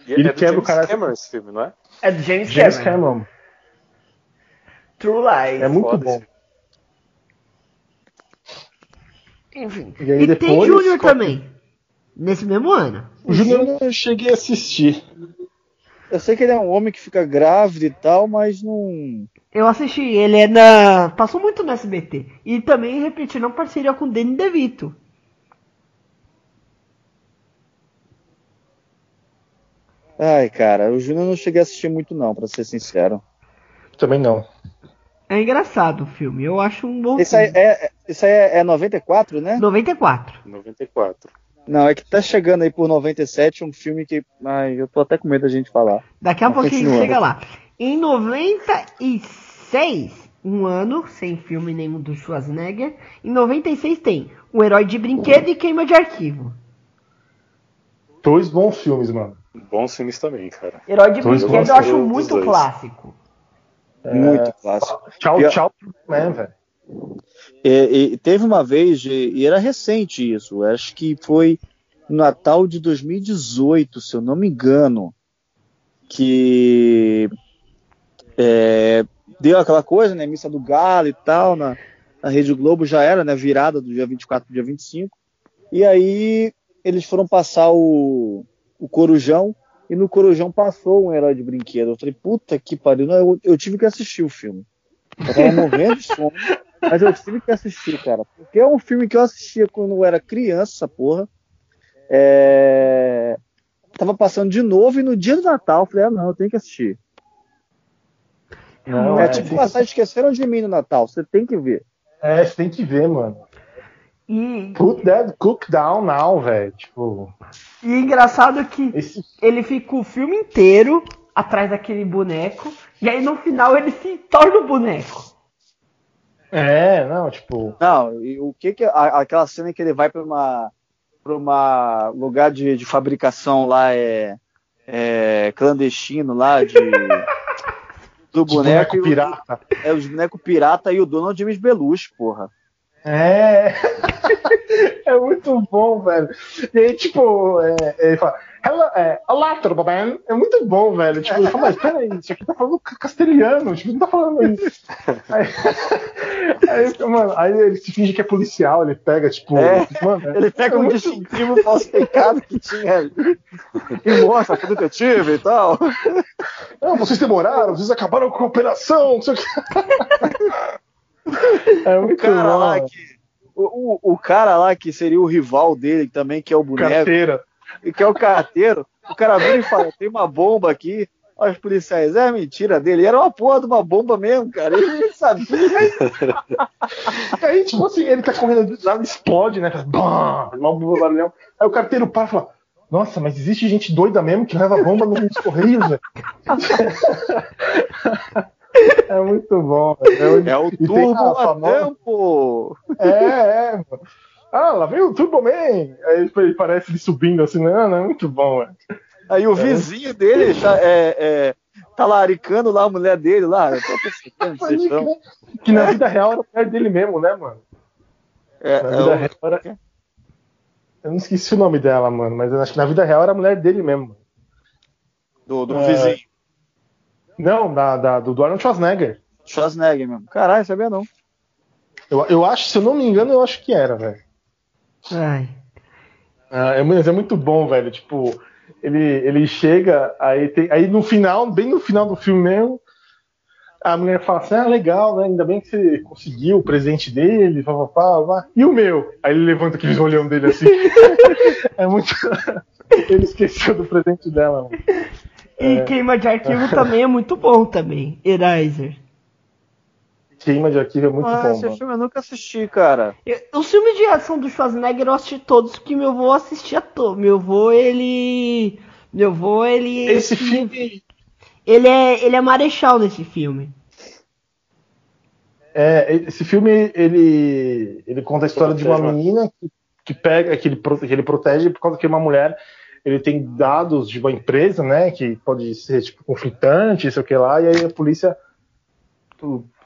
E ele é do James o cara. Cameron esse filme, não é? É do James, James Cameron. Cameron. True Lies. É muito bom. Enfim. E, aí, e depois, tem Júnior também. Nesse mesmo ano. O Júnior eu cheguei a assistir. Eu sei que ele é um homem que fica grávido e tal, mas não. Eu assisti, ele é na. Passou muito no SBT. E também repetiram parceria com o Danny DeVito. Ai, cara, o Júnior não cheguei a assistir muito não, para ser sincero. Também não. É engraçado o filme, eu acho um bom esse filme. Aí é, esse aí é, é 94, né? 94. 94. Não, é que tá chegando aí por 97 um filme que. Ai, eu tô até com medo da gente falar. Daqui a a gente chega lá. Em 96 96, um ano sem filme nenhum do Schwarzenegger. Em 96 tem O Herói de Brinquedo e Queima de Arquivo. Dois bons filmes, mano. Bons filmes também, cara. Herói de Dois Brinquedo eu acho muito clássico. Muito clássico. Tchau, tchau, man, velho. E, e teve uma vez, e, era recente isso, acho que foi no Natal de 2018, se eu não me engano, que é, deu aquela coisa, né, missa do galo e tal, na, na Rede Globo já era, né, virada do dia 24 pro dia 25, e aí eles foram passar o, o Corujão, e no Corujão passou um herói de brinquedo. Eu falei, puta que pariu, não, eu, eu tive que assistir o filme. Eu tava morrendo de sono. Mas eu tive que assistir, cara. Porque é um filme que eu assistia quando eu era criança, essa porra. É... Tava passando de novo e no dia do Natal eu falei, ah não, eu tenho que assistir. Não, é, é, tipo passar Esqueceram de Mim no Natal, você tem que ver. É, você tem que ver, mano. E, Put that cook down now, velho. Tipo, e engraçado que esse. ele fica o filme inteiro atrás daquele boneco. E aí no final ele se torna o boneco. É, não, tipo. Não, e o que que a- aquela cena que ele vai para uma para uma lugar de, de fabricação lá é, é clandestino lá de do boneco, e o- pirata. é os bonecos pirata e o dono o James Belushi, porra. É. é muito bom, velho. E aí, tipo, é, ele fala. Hello, é, Olá, tudo bem? É muito bom, velho. Tipo, ele fala, mas peraí, isso aqui tá falando ca- castelhano, tipo, não tá falando isso. Aí, aí, mano, aí ele se finge que é policial, ele pega, tipo, É, mano, Ele pega é um muito- distintivo falsificado que tinha ali e mostra pro detetive e tal. Não, vocês demoraram, vocês acabaram com a operação, não sei o que. É O muito cara bom. lá que. O, o, o cara lá que seria o rival dele também, que é o boneco, Carteira. E que é o carteiro, o cara vem e fala, tem uma bomba aqui. Olha os policiais, é mentira dele. Era uma porra de uma bomba mesmo, cara. Ele nem sabia. Aí, tipo assim, ele tá correndo do lado, explode, né? Faz Bam! Barulhão. Aí o carteiro para e fala: Nossa, mas existe gente doida mesmo que leva bomba nos correios, velho. É muito bom, velho. É o turbo a a famosa- tempo. É, é, mano. Ah, lá vem o Turbo Man. Aí ele parece ele subindo assim, não, não, é muito bom, velho. Aí o vizinho dele tá, é, é, tá laricando lá a mulher dele lá. Eu tô vocês estão. Que na vida real era a mulher dele mesmo, né, mano? É, Na é vida o- real era... Eu não esqueci o nome dela, mano, mas eu acho que na vida real era a mulher dele mesmo. do, do É. vizinho. Não, da, da- do, do Arnold Schwarzenegger. Schwarzenegger mesmo. Caralho, sabia não. Eu, eu acho, se eu não me engano, eu acho que era, velho. Ai. Ah, é, mas é muito bom, velho. Tipo, ele, ele chega, aí, tem, aí no final, bem no final do filme mesmo, a mulher fala assim: Ah, legal, né? Ainda bem que você conseguiu o presente dele, pá, pá, pá, pá. e o meu? Aí ele levanta aqueles olhão dele assim. é muito. ele esqueceu do presente dela, mano. E queima de arquivo também é muito bom também. Eraser. Queima de arquivo é muito ah, bom, esse mano. filme eu nunca assisti, cara. Eu- Os filmes de ação do Schwarzenegger eu assisti todos, que meu avô assistia todos. Meu avô, ele. Meu avô, ele. Esse filme. Ele é, ele é marechal nesse filme. É, esse filme ele, ele conta a história de uma menina que, que pega, que ele, que ele protege por causa que uma mulher ele tem dados de uma empresa, né, que pode ser tipo conflitante, sei o que lá, e aí a polícia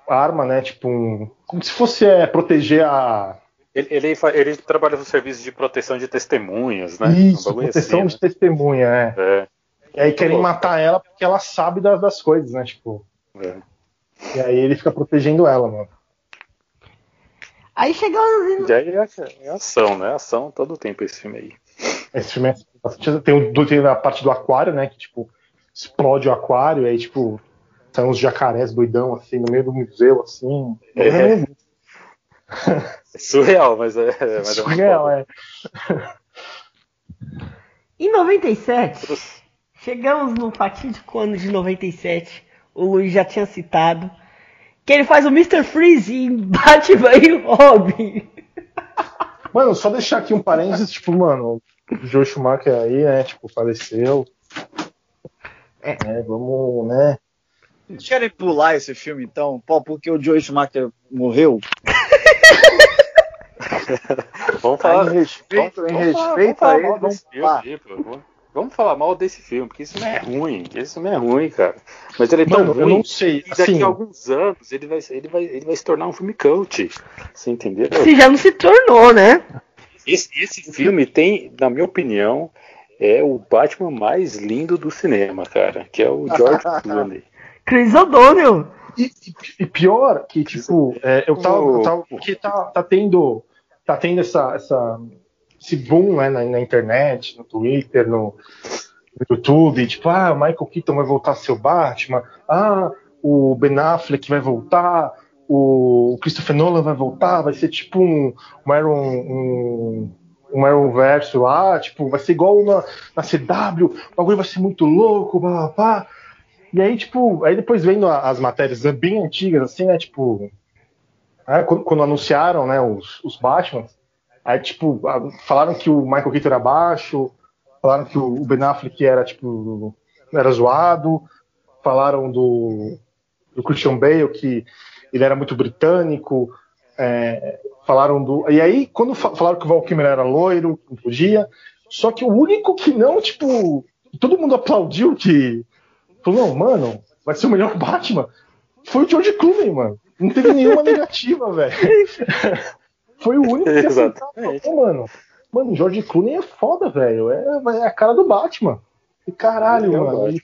arma, né, tipo um, como se fosse é, proteger a Ele, ele, ele trabalha no serviço de proteção de testemunhas, né? isso, Um proteção assim, de testemunha, é. né? É, E aí querem bom. matar ela porque ela sabe das, das coisas, né, tipo. é. E aí ele fica protegendo ela, mano. Aí chegamos. E aí é, é ação, né? Ação todo o tempo esse filme aí. Esse filme é bastante- tem, o- tem a parte do aquário, né? Que tipo, explode o aquário, e aí, tipo, são uns jacarés doidão, assim, no meio do museu, assim. É. É, É surreal, mas é. Mas é surreal, é. Em 97, chegamos no fatídico ano de 97. O Luiz já tinha citado. Que ele faz o Mr. Freeze em Batman e Robin. Mano, só deixar aqui um parênteses, tipo, mano, o Joe Schumacher aí, né, tipo, faleceu. É. É, vamos, né. Vocês querem pular esse filme então? Pô, porque o Joe Schumacher morreu? vamos falar. em respeito, em respeito a ele, vamos falar. Vamos falar mal desse filme, porque isso não é ruim. Isso não é ruim, cara. Mas ele é tão Mano, ruim. eu não sei. daqui Assim, a alguns anos ele vai, ele, vai, ele vai se tornar um filme cult. Você entendeu? Se já não se tornou, né? Esse, esse filme tem, na minha opinião, é o Batman mais lindo do cinema, cara. Que é o George Clooney. Chris O'Donnell. E, e- pior que, tipo, é, eu tava. Eu tava porque tá, tá tendo. Tá tendo essa, essa, esse boom né, na, na internet, no Twitter, no, no YouTube, tipo, ah, o Michael Keaton vai voltar a ser o Batman, ah, o Ben Affleck vai voltar, o Christopher Nolan vai voltar, vai ser tipo um, um Iron. Um, um Arrowverse lá, tipo, vai ser igual na, na CW, o bagulho vai ser muito louco, blá, blá, blá. E aí, tipo, aí depois vendo as matérias bem antigas, assim, né, tipo, né, quando, quando anunciaram, né, os, os Batman, aí, tipo, falaram que o Michael Keaton era baixo, falaram que o, Ben Affleck era, tipo, era zoado, falaram do, do Christian Bale, que ele era muito britânico, é, falaram do... E aí, quando fa- falaram que o Val Kilmer era loiro, não podia, só que o único que não, tipo, todo mundo aplaudiu que Falou, não, mano, vai ser o melhor Batman. Foi o George Clooney, mano. Não teve nenhuma negativa, velho. Foi o único que. Falou, mano, mano, o George Clooney é foda, velho. É, é a cara do Batman. E caralho, é mano. Ele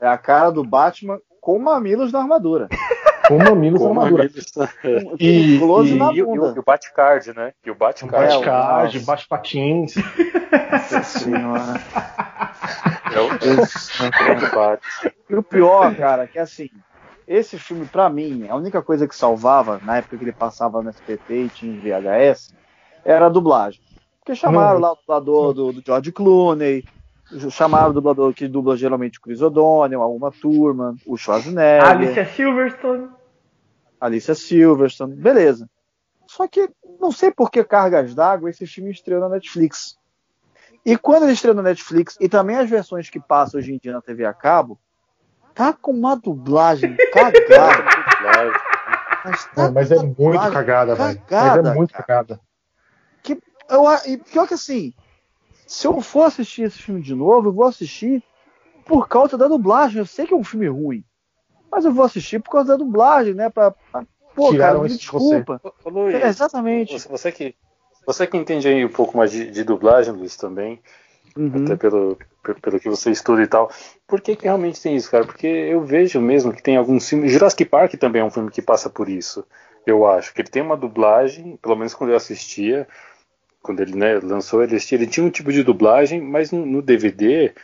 É a cara do Batman com mamilos na armadura. com mamilos na Como armadura. Com E- e- na E, o- e o Batcard, né? E o Batcard. É, o- Bate-card, nossa. bate-patins. Nossa senhora. É o, é o Batman. E o pior, cara, que assim, esse filme, pra mim, a única coisa que salvava, na época que ele passava no SPT e tinha em VHS, era a dublagem. Porque chamaram lá o dublador do, do George Clooney, chamaram o dublador que dubla geralmente o Chris O'Donnell, a Uma Thurman, o Schwarzenegger, Alicia Silverstone. Alicia Silverstone, beleza. Só que não sei por que cargas d'água esse filme estreou na Netflix. E quando ele estreou na Netflix, e também as versões que passam hoje em dia na TV a cabo, tá com uma dublagem cagada. Mas, tá É, mas é muito cagada, velho. Mas cagada, é muito cara. cagada. Eu, a- e pior que assim, se eu for assistir esse filme de novo, eu vou assistir por causa da dublagem. Eu sei que é um filme ruim, mas eu vou assistir por causa da dublagem, né? Pra, pra- pô, Tiraram cara, me desculpa. Ô, Luiz, É, exatamente. você, você que, você que entende aí um pouco mais de, de dublagem, Luiz, também, Uhum. até pelo, pe- pelo que você estuda e tal, por que, que realmente tem isso, cara? Porque eu vejo mesmo que tem alguns filmes. Jurassic Park também é um filme que passa por isso. Eu acho que ele tem uma dublagem, pelo menos quando eu assistia, quando ele né, lançou, ele, assistia, ele tinha um tipo de dublagem, mas no, no DVD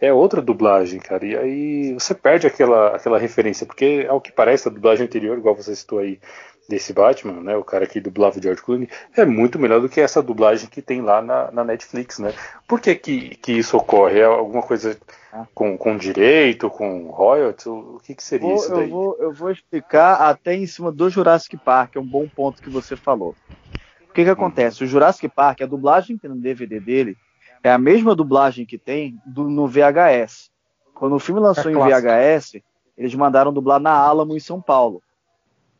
é outra dublagem, cara. E aí você perde aquela, aquela referência, porque ao que parece a dublagem anterior, igual você citou aí desse Batman, né, o cara que dublava o George Clooney, é muito melhor do que essa dublagem que tem lá na, na Netflix, né? Por que, que, que isso ocorre? É alguma coisa com, com direito, com royalties? O que, que seria Vou- isso eu, daí? vou, eu vou explicar até em cima do Jurassic Park, é um bom ponto que você falou. O que, que acontece? O Jurassic Park, a dublagem que tem no DVD dele, é a mesma dublagem que tem do- no VHS. Quando o filme lançou É em. VHS, eles mandaram dublar na Alamo, em São Paulo.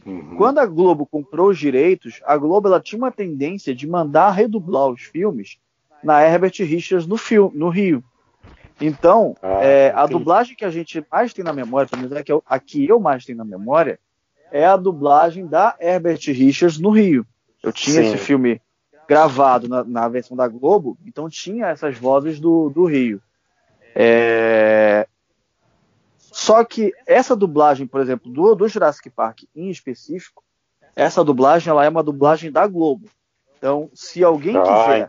Uhum. Quando a Globo comprou os direitos, a Globo ela tinha uma tendência de mandar redublar os filmes na Herbert Richards no, filme, no Rio. Então, Ah, é, a dublagem que a gente mais tem na memória, pelo menos a que, eu, a que eu mais tenho na memória, é a dublagem da Herbert Richards no Rio. Eu tinha Sim. esse filme gravado na, na versão da Globo, então tinha essas vozes do, do Rio. É, Só que essa dublagem, por exemplo, do, do Jurassic Park em específico, essa dublagem ela é uma dublagem da Globo. Então, se alguém Ah, quiser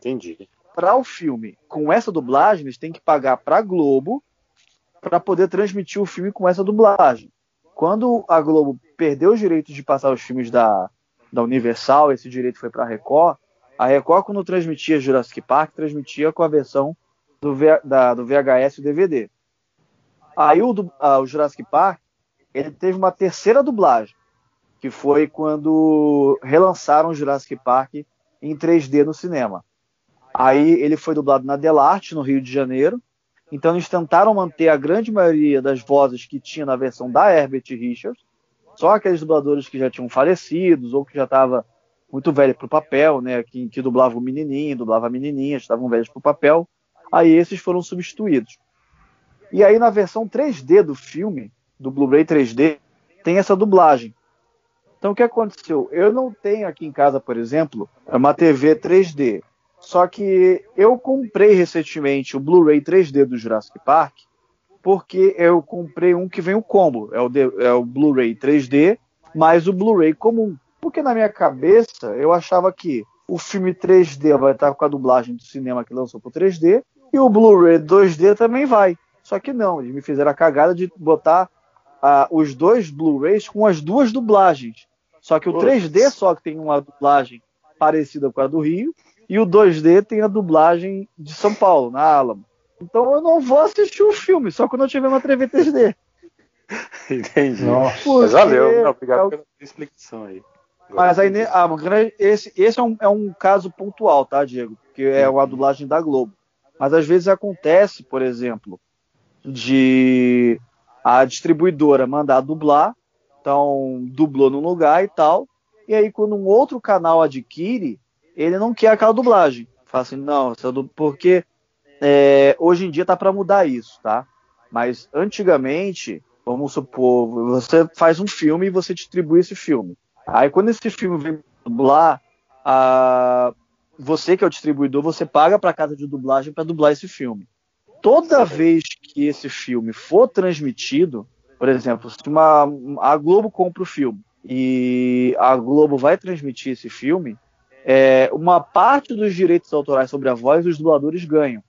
para o filme com essa dublagem, eles têm que pagar para a Globo para poder transmitir o filme com essa dublagem. Quando a Globo perdeu os direitos de passar os filmes da, da Universal, esse direito foi para a Record. A Record, quando transmitia Jurassic Park, transmitia com a versão do, V- da- do VHS e DVD. Aí o, ah, o Jurassic Park ele teve uma terceira dublagem, que foi quando relançaram o Jurassic Park em 3D no cinema. Aí ele foi dublado na Delarte, no Rio de Janeiro, Então eles tentaram manter a grande maioria das vozes que tinha na versão da Herbert Richards, só aqueles dubladores que já tinham falecidos ou que já estava muito velho para o papel, né? Que, que dublava o menininho, dublava a menininha, estavam velhos para o papel. Aí esses foram substituídos. E aí na versão 3D do filme, do Blu-ray 3D, tem essa dublagem. Então o que aconteceu? Eu não tenho aqui em casa, por exemplo, uma TV 3D. Só que eu comprei recentemente o Blu-ray 3D do Jurassic Park, porque eu comprei um que vem o combo, é o, é o Blu-ray 3D mais o Blu-ray comum. Porque na minha cabeça eu achava que o filme 3D vai estar com a dublagem do cinema que lançou para 3D e o Blu-ray 2D também vai. Só que não, eles me fizeram a cagada de botar uh, os dois Blu-rays com as duas dublagens. Só que o 3D só que tem uma dublagem parecida com a do Rio e o 2D tem a dublagem de São Paulo, na Alamo. Então eu não vou assistir o filme, só quando eu tiver uma TV 3D. Entendi. Nossa. Mas valeu, não, obrigado é pela explicação aí. Mas aí, ah, esse, esse é, um, é um caso pontual, tá, Diego? Que é a dublagem da Globo. Mas às vezes acontece, por exemplo, de a distribuidora mandar dublar, então dublou num lugar e tal, e aí quando um outro canal adquire, ele não quer aquela dublagem. Fala assim, não, porque é, hoje em dia tá para mudar isso, tá? Mas antigamente, vamos supor, você faz um filme e você distribui esse filme. Aí quando esse filme vem dublar, a, você que é o distribuidor, você paga para a casa de dublagem para dublar esse filme. Toda vez que esse filme for transmitido, por exemplo, se uma, a Globo compra o filme e a Globo vai transmitir esse filme, é, uma parte dos direitos autorais sobre a voz os dubladores ganham.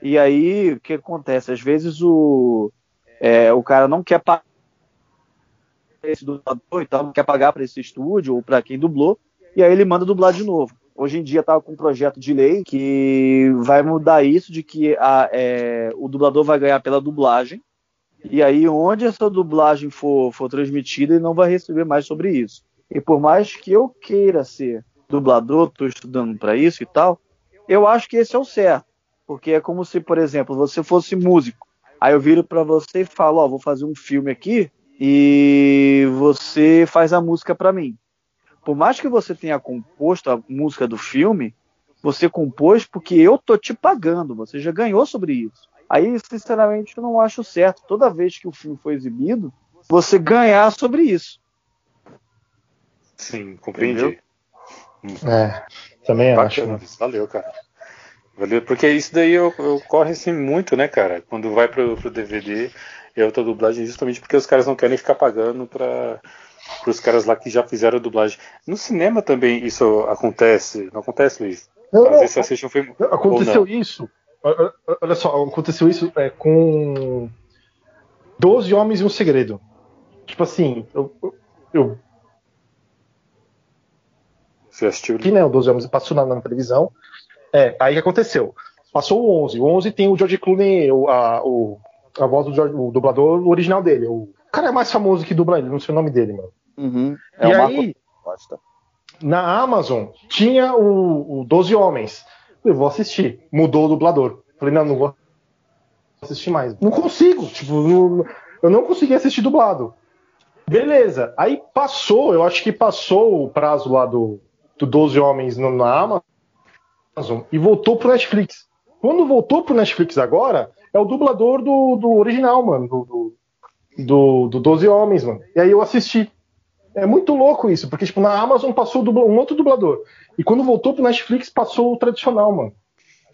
E aí, o que acontece? Às vezes o, é, o cara não quer pagar esse dublador, então não quer pagar para esse estúdio ou para quem dublou, e aí ele manda dublar de novo. Hoje em dia está com um projeto de lei que vai mudar isso, de que a, é, o dublador vai ganhar pela dublagem, e aí onde essa dublagem for, for transmitida, ele não vai receber mais sobre isso. E por mais que eu queira ser dublador, estou estudando para isso e tal, eu acho que esse é o certo. Porque é como se, por exemplo, você fosse músico. Aí eu viro para você e falo, ó, vou fazer um filme aqui e você faz a música para mim. Por mais que você tenha composto a música do filme, você compôs porque eu tô te pagando, você já ganhou sobre isso. Aí, sinceramente, eu não acho certo, toda vez que o filme foi exibido, você ganhar sobre isso. Sim, compreendi. É, também Bacana, acho. Valeu, cara. Valeu, porque isso daí ocorre assim muito, né, cara? Quando vai pro, pro DVD e outra dublagem, justamente porque os caras não querem ficar pagando para os caras lá que já fizeram a dublagem. No cinema também isso acontece, não acontece, Luiz? Não, Às vezes assiste um filme. Aconteceu isso. Olha só, aconteceu isso é, com Doze Homens e um Segredo. Tipo assim, eu, eu você assistiu? Que, né, o 12 Homens passou na, na, televisão. É, aí que aconteceu? Passou o 11. O 11 tem o George Clooney, o, a, o, a voz do George, o dublador original dele. O cara é mais famoso que dubla ele, não sei o nome dele, mano. Uhum. É e aí, Marco... na Amazon, tinha o, o 12 Homens. Eu vou assistir. Mudou o dublador. Falei, não, não vou assistir mais. Não consigo. Tipo, não, eu não consegui assistir dublado. Beleza. Aí passou, eu acho que passou o prazo lá do, do 12 Homens no, na Amazon e voltou pro Netflix. Quando voltou pro Netflix agora, é o dublador do, do original, mano, do, do, do 12 Homens, mano. E aí eu assisti. É muito louco isso, porque tipo, na Amazon passou um outro dublador. E quando voltou pro Netflix, passou o tradicional, mano.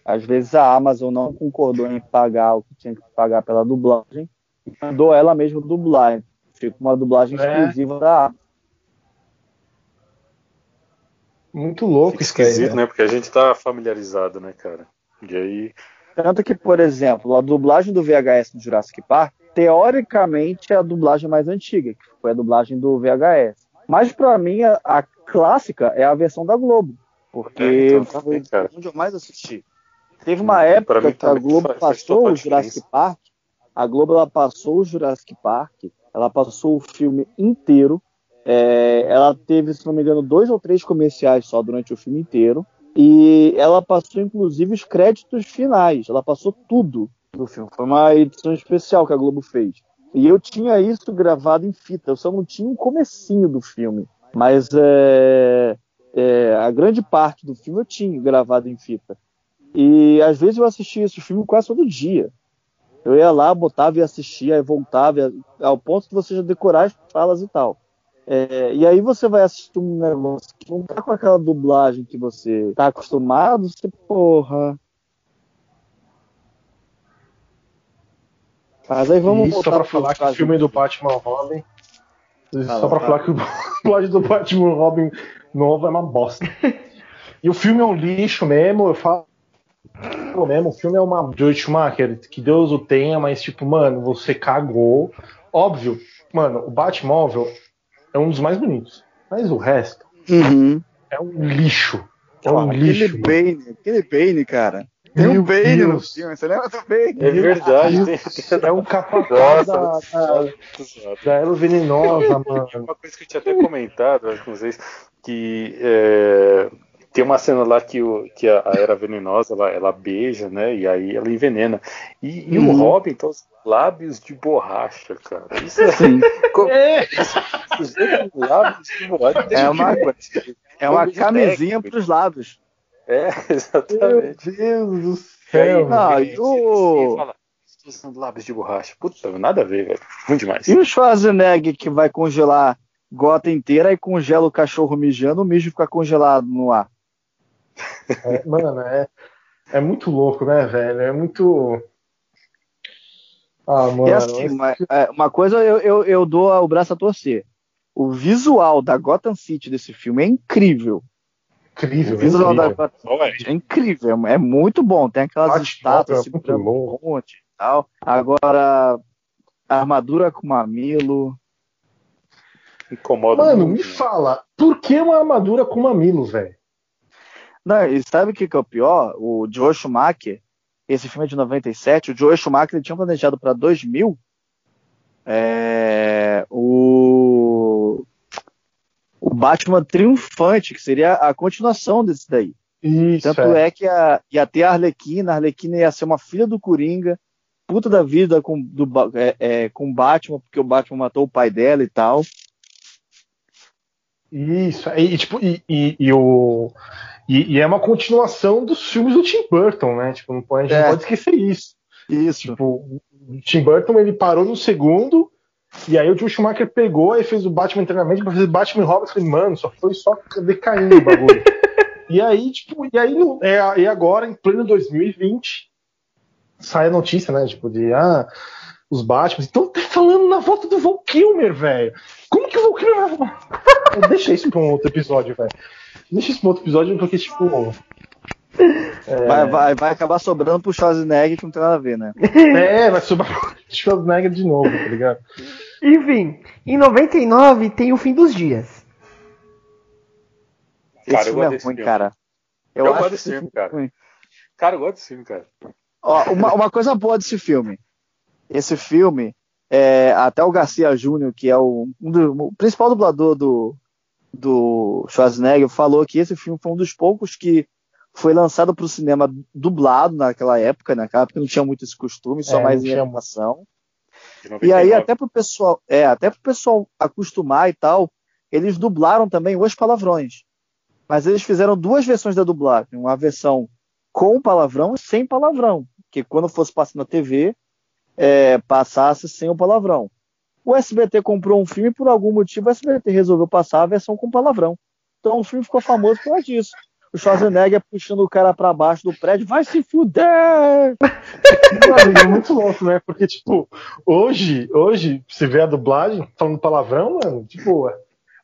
Às vezes a Amazon não concordou em pagar o que tinha que pagar pela dublagem e mandou ela mesma dublar. Fica uma dublagem é. exclusiva da Amazon. Muito louco isso esquisito, né? Porque a gente tá familiarizado, né, cara? E aí. Tanto que, por exemplo, a dublagem do VHS do Jurassic Park, teoricamente é a dublagem mais antiga, que foi a dublagem do VHS. Mas para mim, a, a, clássica é a versão da Globo. Porque é, então, foi também, onde eu mais assisti. Teve uma época que a Globo faz, passou faz o Jurassic Park. A Globo ela passou o Jurassic Park, ela passou o filme inteiro é, ela teve, se não me engano, dois ou três comerciais só durante o filme inteiro. E ela passou, inclusive, os créditos finais. Ela passou tudo do filme. Foi uma edição especial que a Globo fez. E eu tinha isso gravado em fita. Eu só não tinha um comecinho do filme. Mas é, é, a grande parte do filme eu tinha gravado em fita. E às vezes eu assistia esse filme quase todo dia. Eu ia lá, botava e assistia, e voltava, ao ponto de você já decorar as falas e tal. É, e aí você vai assistir um negócio que não tá com aquela dublagem que você tá acostumado, você, porra. Mas aí vamos Isso só pra falar que o filme do Batman Robin. Só pra falar que o dublagem do Batman Robin novo é uma bosta. e o filme é um lixo mesmo, eu falo mesmo, o filme é uma Joe Schumacher, que Deus o tenha, mas tipo, mano, você cagou. Óbvio, mano, o Batmóvel é um dos mais bonitos. Mas o resto uhum. é um lixo. É um lixo. Aquele Bane, aquele Bane, cara. Tem um Bane no filme, você lembra do Bane? É verdade. é um capacete da, da, da Elo Venenosa, mano. Uma coisa que eu tinha até comentado com vocês, que é, tem uma cena lá que, o, que a, a Era Venenosa, ela, ela, beija, né, e aí ela envenena. E, e o uhum. Robin tá os lábios de borracha, cara. Isso é... Sim. é. lábios de borracha. É uma, é uma camisinha para os lábios. É, exatamente. Meu Deus do céu. Não, e o... usando lábios de borracha. Puta, nada a ver, velho. Muito demais. E o Schwarzenegger que vai congelar gota inteira e congela o cachorro mijando, o mijo fica congelado no ar. É, mano, é, é muito louco, né, velho? É muito. Ah, mano. Assim, uma, é, uma, coisa eu, eu, eu dou o braço a torcer. O visual da Gotham City desse filme é incrível. Incrível, o visual incrível. da Gotham City é incrível, é muito bom. Tem aquelas Bate estátuas é muito bom. e tal. Agora, armadura com mamilo. Incomoda Mano, muito, me né? fala, por que uma armadura com mamilo, velho? Não, e sabe o que, que é o pior? O Joe Schumacher, esse filme é de 97, o Joe Schumacher ele tinha planejado para 2000 é, o Batman Triunfante, que seria a continuação desse daí. Isso, Tanto é. é que a, ia ter a Arlequina, a Arlequina ia ser uma filha do Coringa, puta da vida com, do, é, é, com Batman, porque o Batman matou o pai dela e tal. Isso, e, tipo, e, e, e o, e, e, é uma continuação dos filmes do Tim Burton, né? Tipo, não pode, a gente é. não pode esquecer isso. Isso. Tipo, o Tim Burton ele parou no segundo, e aí o Joe Schumacher pegou e fez o Batman internamente pra fazer Batman e Robin. Falei, mano, só foi só decaindo o bagulho. e aí, tipo, e aí é, e agora, em pleno 2020, sai a notícia, né? Tipo, de ah, os Batman. Então tá falando na volta do Val Kilmer, velho. Como que o Val Kilmer vai. Deixa isso pra um outro episódio, velho. Deixa isso pra outro episódio, porque, tipo. É... Vai, vai, vai acabar sobrando pro Schwarzenegger que não tem nada a ver, né? É, vai sobrar pro Schwarzenegger de novo, tá ligado? Enfim, em 99 tem o fim dos dias. Esse cara, filme é ruim, filme. cara. Eu, eu gosto desse filme, cara. Ruim. Cara, eu gosto desse filme, cara. Ó, uma, uma coisa boa desse filme. Esse filme, é, até o Garcia Júnior, que é o, um do, o principal dublador do, do Schwarzenegger, falou que esse filme foi um dos poucos que foi lançado para o cinema dublado naquela época, naquela época não tinha muito esse costume, só é, mais em animação. E aí até pro pessoal, é, até pro pessoal acostumar e tal, eles dublaram também os palavrões. Mas eles fizeram duas versões da dublagem, uma versão com palavrão e sem palavrão, que quando fosse passar na TV, é, passasse sem o palavrão. O SBT comprou um filme e por algum motivo o SBT resolveu passar a versão com palavrão. Então o filme ficou famoso por causa disso. O Schwarzenegger puxando o cara para baixo do prédio, vai se fuder! Mano, é muito louco, né? Porque, tipo, hoje, hoje, você vê a dublagem falando palavrão, mano, tipo,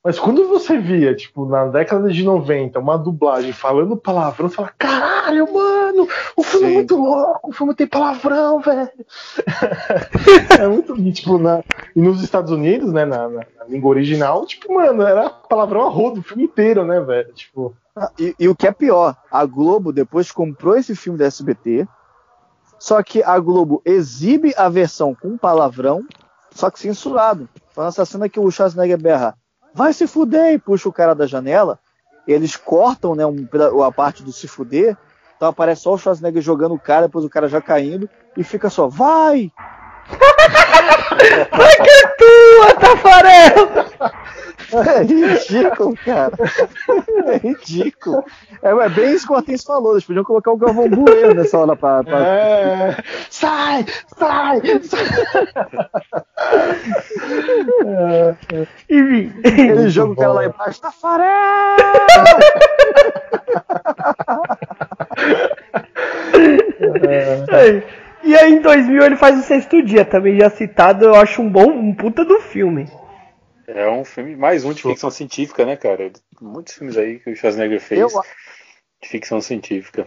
mas quando você via, tipo, na década de 90, uma dublagem falando palavrão, você fala, caralho, mano, o filme é Sim. é muito louco, o filme tem palavrão, velho. é muito. Tipo, na, e nos Estados Unidos, né, na, na, na, língua original, tipo, mano, era palavrão a rodo o filme inteiro, né, velho? Tipo. E, e o que é pior, a Globo depois comprou esse filme da SBT, só que a Globo exibe a versão com palavrão, só que censurado. Falando essa cena que o Schwarzenegger berra vai se fuder, e puxa o cara da janela. eles cortam né, um, a parte do se fuder, então aparece só o Schwarzenegger jogando o cara, depois o cara já caindo, e fica só, vai! Vai que é tua, Tafarel! É ridículo, cara. É ridículo. É, é bem isso que o Ortiz falou. Eles podiam colocar o Galvão Bueno nessa hora pra. pra... É... Sai! Sai! sai. Enfim. Ele joga o cara lá embaixo. Tafarel! É. E aí em 2000 ele faz o sexto dia, também já citado, eu acho um bom, um puta do filme. É um filme, mais um de ficção científica, né, cara? Muitos filmes aí que o Schwarzenegger fez Eu- de ficção científica.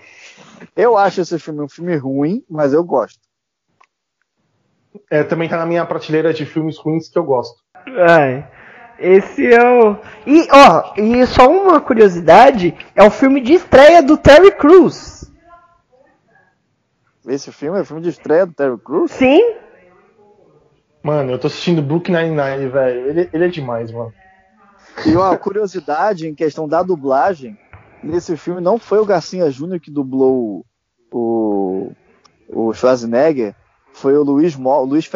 Eu acho esse filme um filme ruim, mas eu gosto. É, também tá na minha prateleira de filmes ruins que eu gosto. Ai, esse é o. E, ó, e só uma curiosidade: é o filme de estreia do Terry Crews. Esse filme é o filme de estreia do Terry Crews? Sim, Mano, eu tô assistindo Book 99, velho. Ele, ele é demais, mano. E uma curiosidade em questão da dublagem, nesse filme não foi o Garcia Júnior que dublou o, o Schwarzenegger, foi o Luiz, Mo, o Luiz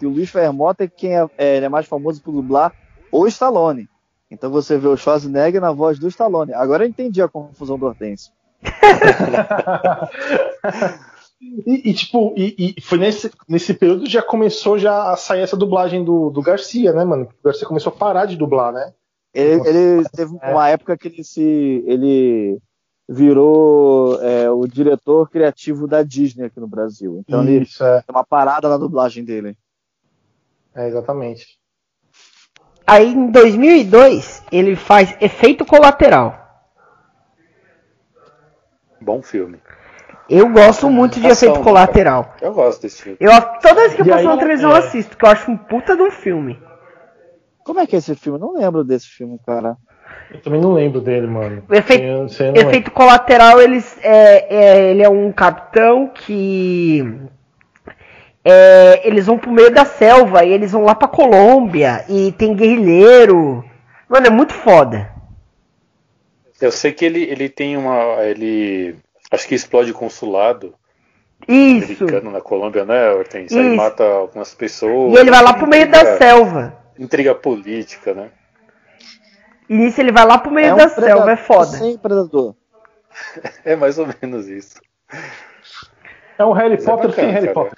e o Luiz Feiermota é quem é, é, é mais famoso por dublar o Stallone. Então você vê o Schwarzenegger na voz do Stallone. Agora eu entendi a confusão do Hortêncio. E, e, tipo, e, e foi nesse, nesse período que já começou já a sair essa dublagem do, do Garcia, né, mano? O Garcia começou a parar de dublar, né? Ele, ele teve uma época que ele se ele virou é, o diretor criativo da Disney aqui no Brasil. Então ele Isso, é, tem uma parada na dublagem dele. é, exatamente. aí em 2002 ele faz Efeito Colateral. Bom filme. Eu gosto muito de Ação, Efeito Colateral. Eu gosto desse filme. Eu, toda vez que eu passo na televisão eu é. assisto, porque eu acho um puta de um filme. Como é que é esse filme? Eu não lembro desse filme, cara. Eu também não lembro dele, mano. O efeito- Eu eu. Efeito Colateral, eles, é, é, ele é um capitão que. é, eles vão pro meio da selva e eles vão lá pra Colômbia e tem guerrilheiro. Mano, é muito foda. Eu sei que ele, ele tem uma. Ele. Acho que explode consulado Isso. americano na Colômbia, né, Hortense? Aí Isso. mata algumas pessoas. E ele vai lá pro meio da Intriga- selva. Intriga política, né? E nisso ele vai lá pro meio é um da predador selva, é foda. Sem predador. É mais ou menos isso. É um Harry Mas é Potter sem bacana, Harry cara.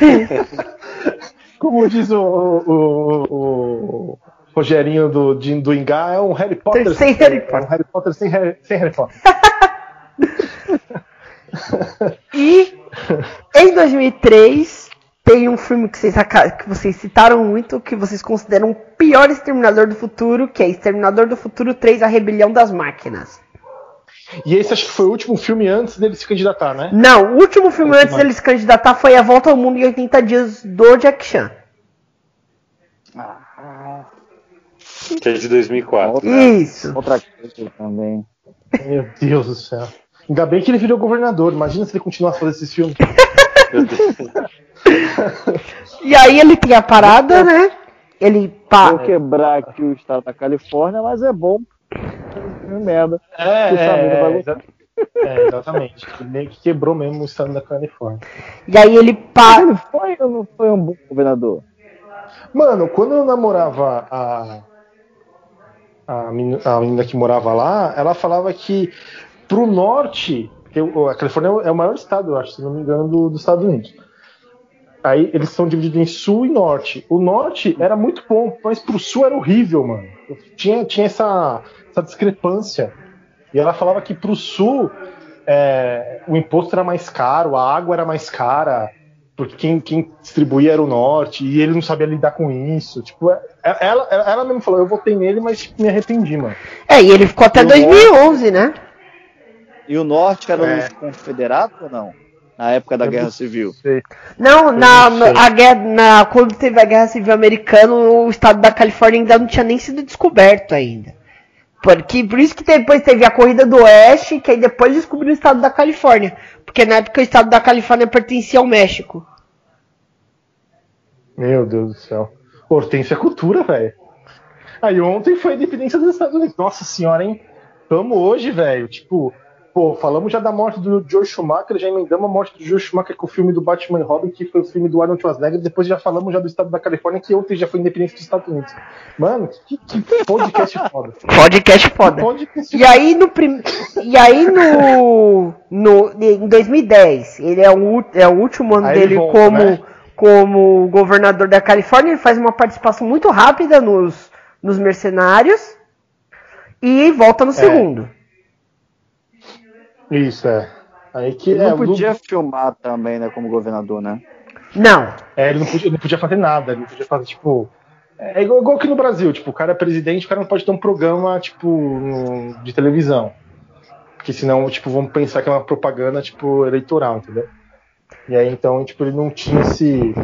Potter. Como diz o, o, o- o Rogerinho do, de- do Ingá, é um Harry Potter Sem Harry é Potter. um Harry Potter sem Harry, sem Harry Potter. E em 2003 tem um filme que vocês, que vocês citaram muito, que vocês consideram o pior Exterminador do Futuro, que é Exterminador do Futuro 3, A Rebelião das Máquinas. E esse acho que foi o último filme antes dele se candidatar, né? Não, o último filme antes dele se candidatar foi A Volta ao Mundo em 80 Dias do Jack Chan. Que é de 2004. né? Isso. Outra coisa também. Meu Deus do céu. Ainda bem que ele virou governador. Imagina se ele continuasse fazendo esses filmes. Meu Deus. E aí ele tem a parada, né? Ele Vou pá. quebrar aqui o estado da Califórnia, mas é bom. Filme merda. É, é, exa- é, exatamente. Ele meio que quebrou mesmo o estado da Califórnia. E aí ele pá. Ele foi ou não foi um bom governador? Mano, quando eu namorava a, a, menina, a menina que morava lá, ela falava que pro norte, porque a Califórnia é o maior estado, eu acho, se não me engano, do- dos Estados Unidos. Aí eles são divididos em sul e norte. O norte era muito bom, mas pro sul era horrível, mano. Tinha, tinha essa, essa discrepância. E ela falava que pro sul é, o imposto era mais caro, a água era mais cara, porque quem, quem distribuía era o norte, e ele não sabia lidar com isso. Tipo, é- ela, ela, ela mesmo falou, eu votei nele, mas tipo, me arrependi, mano. É, e ele ficou até E o 2011, né? E o norte era É. dos confederados ou não? Na época da Eu Guerra não Civil. Não, na, não sei. a guerra, na, quando teve a Guerra Civil Americana, o estado da Califórnia ainda não tinha nem sido descoberto ainda. Porque, por isso que depois teve a Corrida do Oeste, que aí depois descobriu o estado da Califórnia. Porque na época o estado da Califórnia pertencia ao México. Meu Deus do céu. Hortência é cultura, velho. Aí ontem foi a independência dos Estados Unidos. Nossa senhora, hein? Tamo hoje, velho. Tipo, pô, falamos já da morte do Joe Schumacher, já emendamos a morte do Joe Schumacher com o filme do Batman Robin, que foi o filme do Arnold Schwarzenegger, depois já falamos já do estado da Califórnia, que ontem já foi independente dos Estados Unidos. Mano, que, que podcast foda. Podcast foda. Podcast e aí no prim... e aí no, no em 2010, ele é o, é o último ano aí dele volta, como né? como governador da Califórnia, ele faz uma participação muito rápida nos, nos mercenários e volta no é. segundo. Isso, é. Aí que ele é, não podia filmar também, né, como governador, né? Não. É, ele não podia, ele não podia fazer nada, ele não podia fazer, tipo. É igual, igual aqui no Brasil, tipo, o cara é presidente, o cara não pode ter um programa, tipo, no, de televisão. Porque senão, tipo, vamos pensar que é uma propaganda, tipo, eleitoral, entendeu? E aí, então, tipo, ele não tinha esse.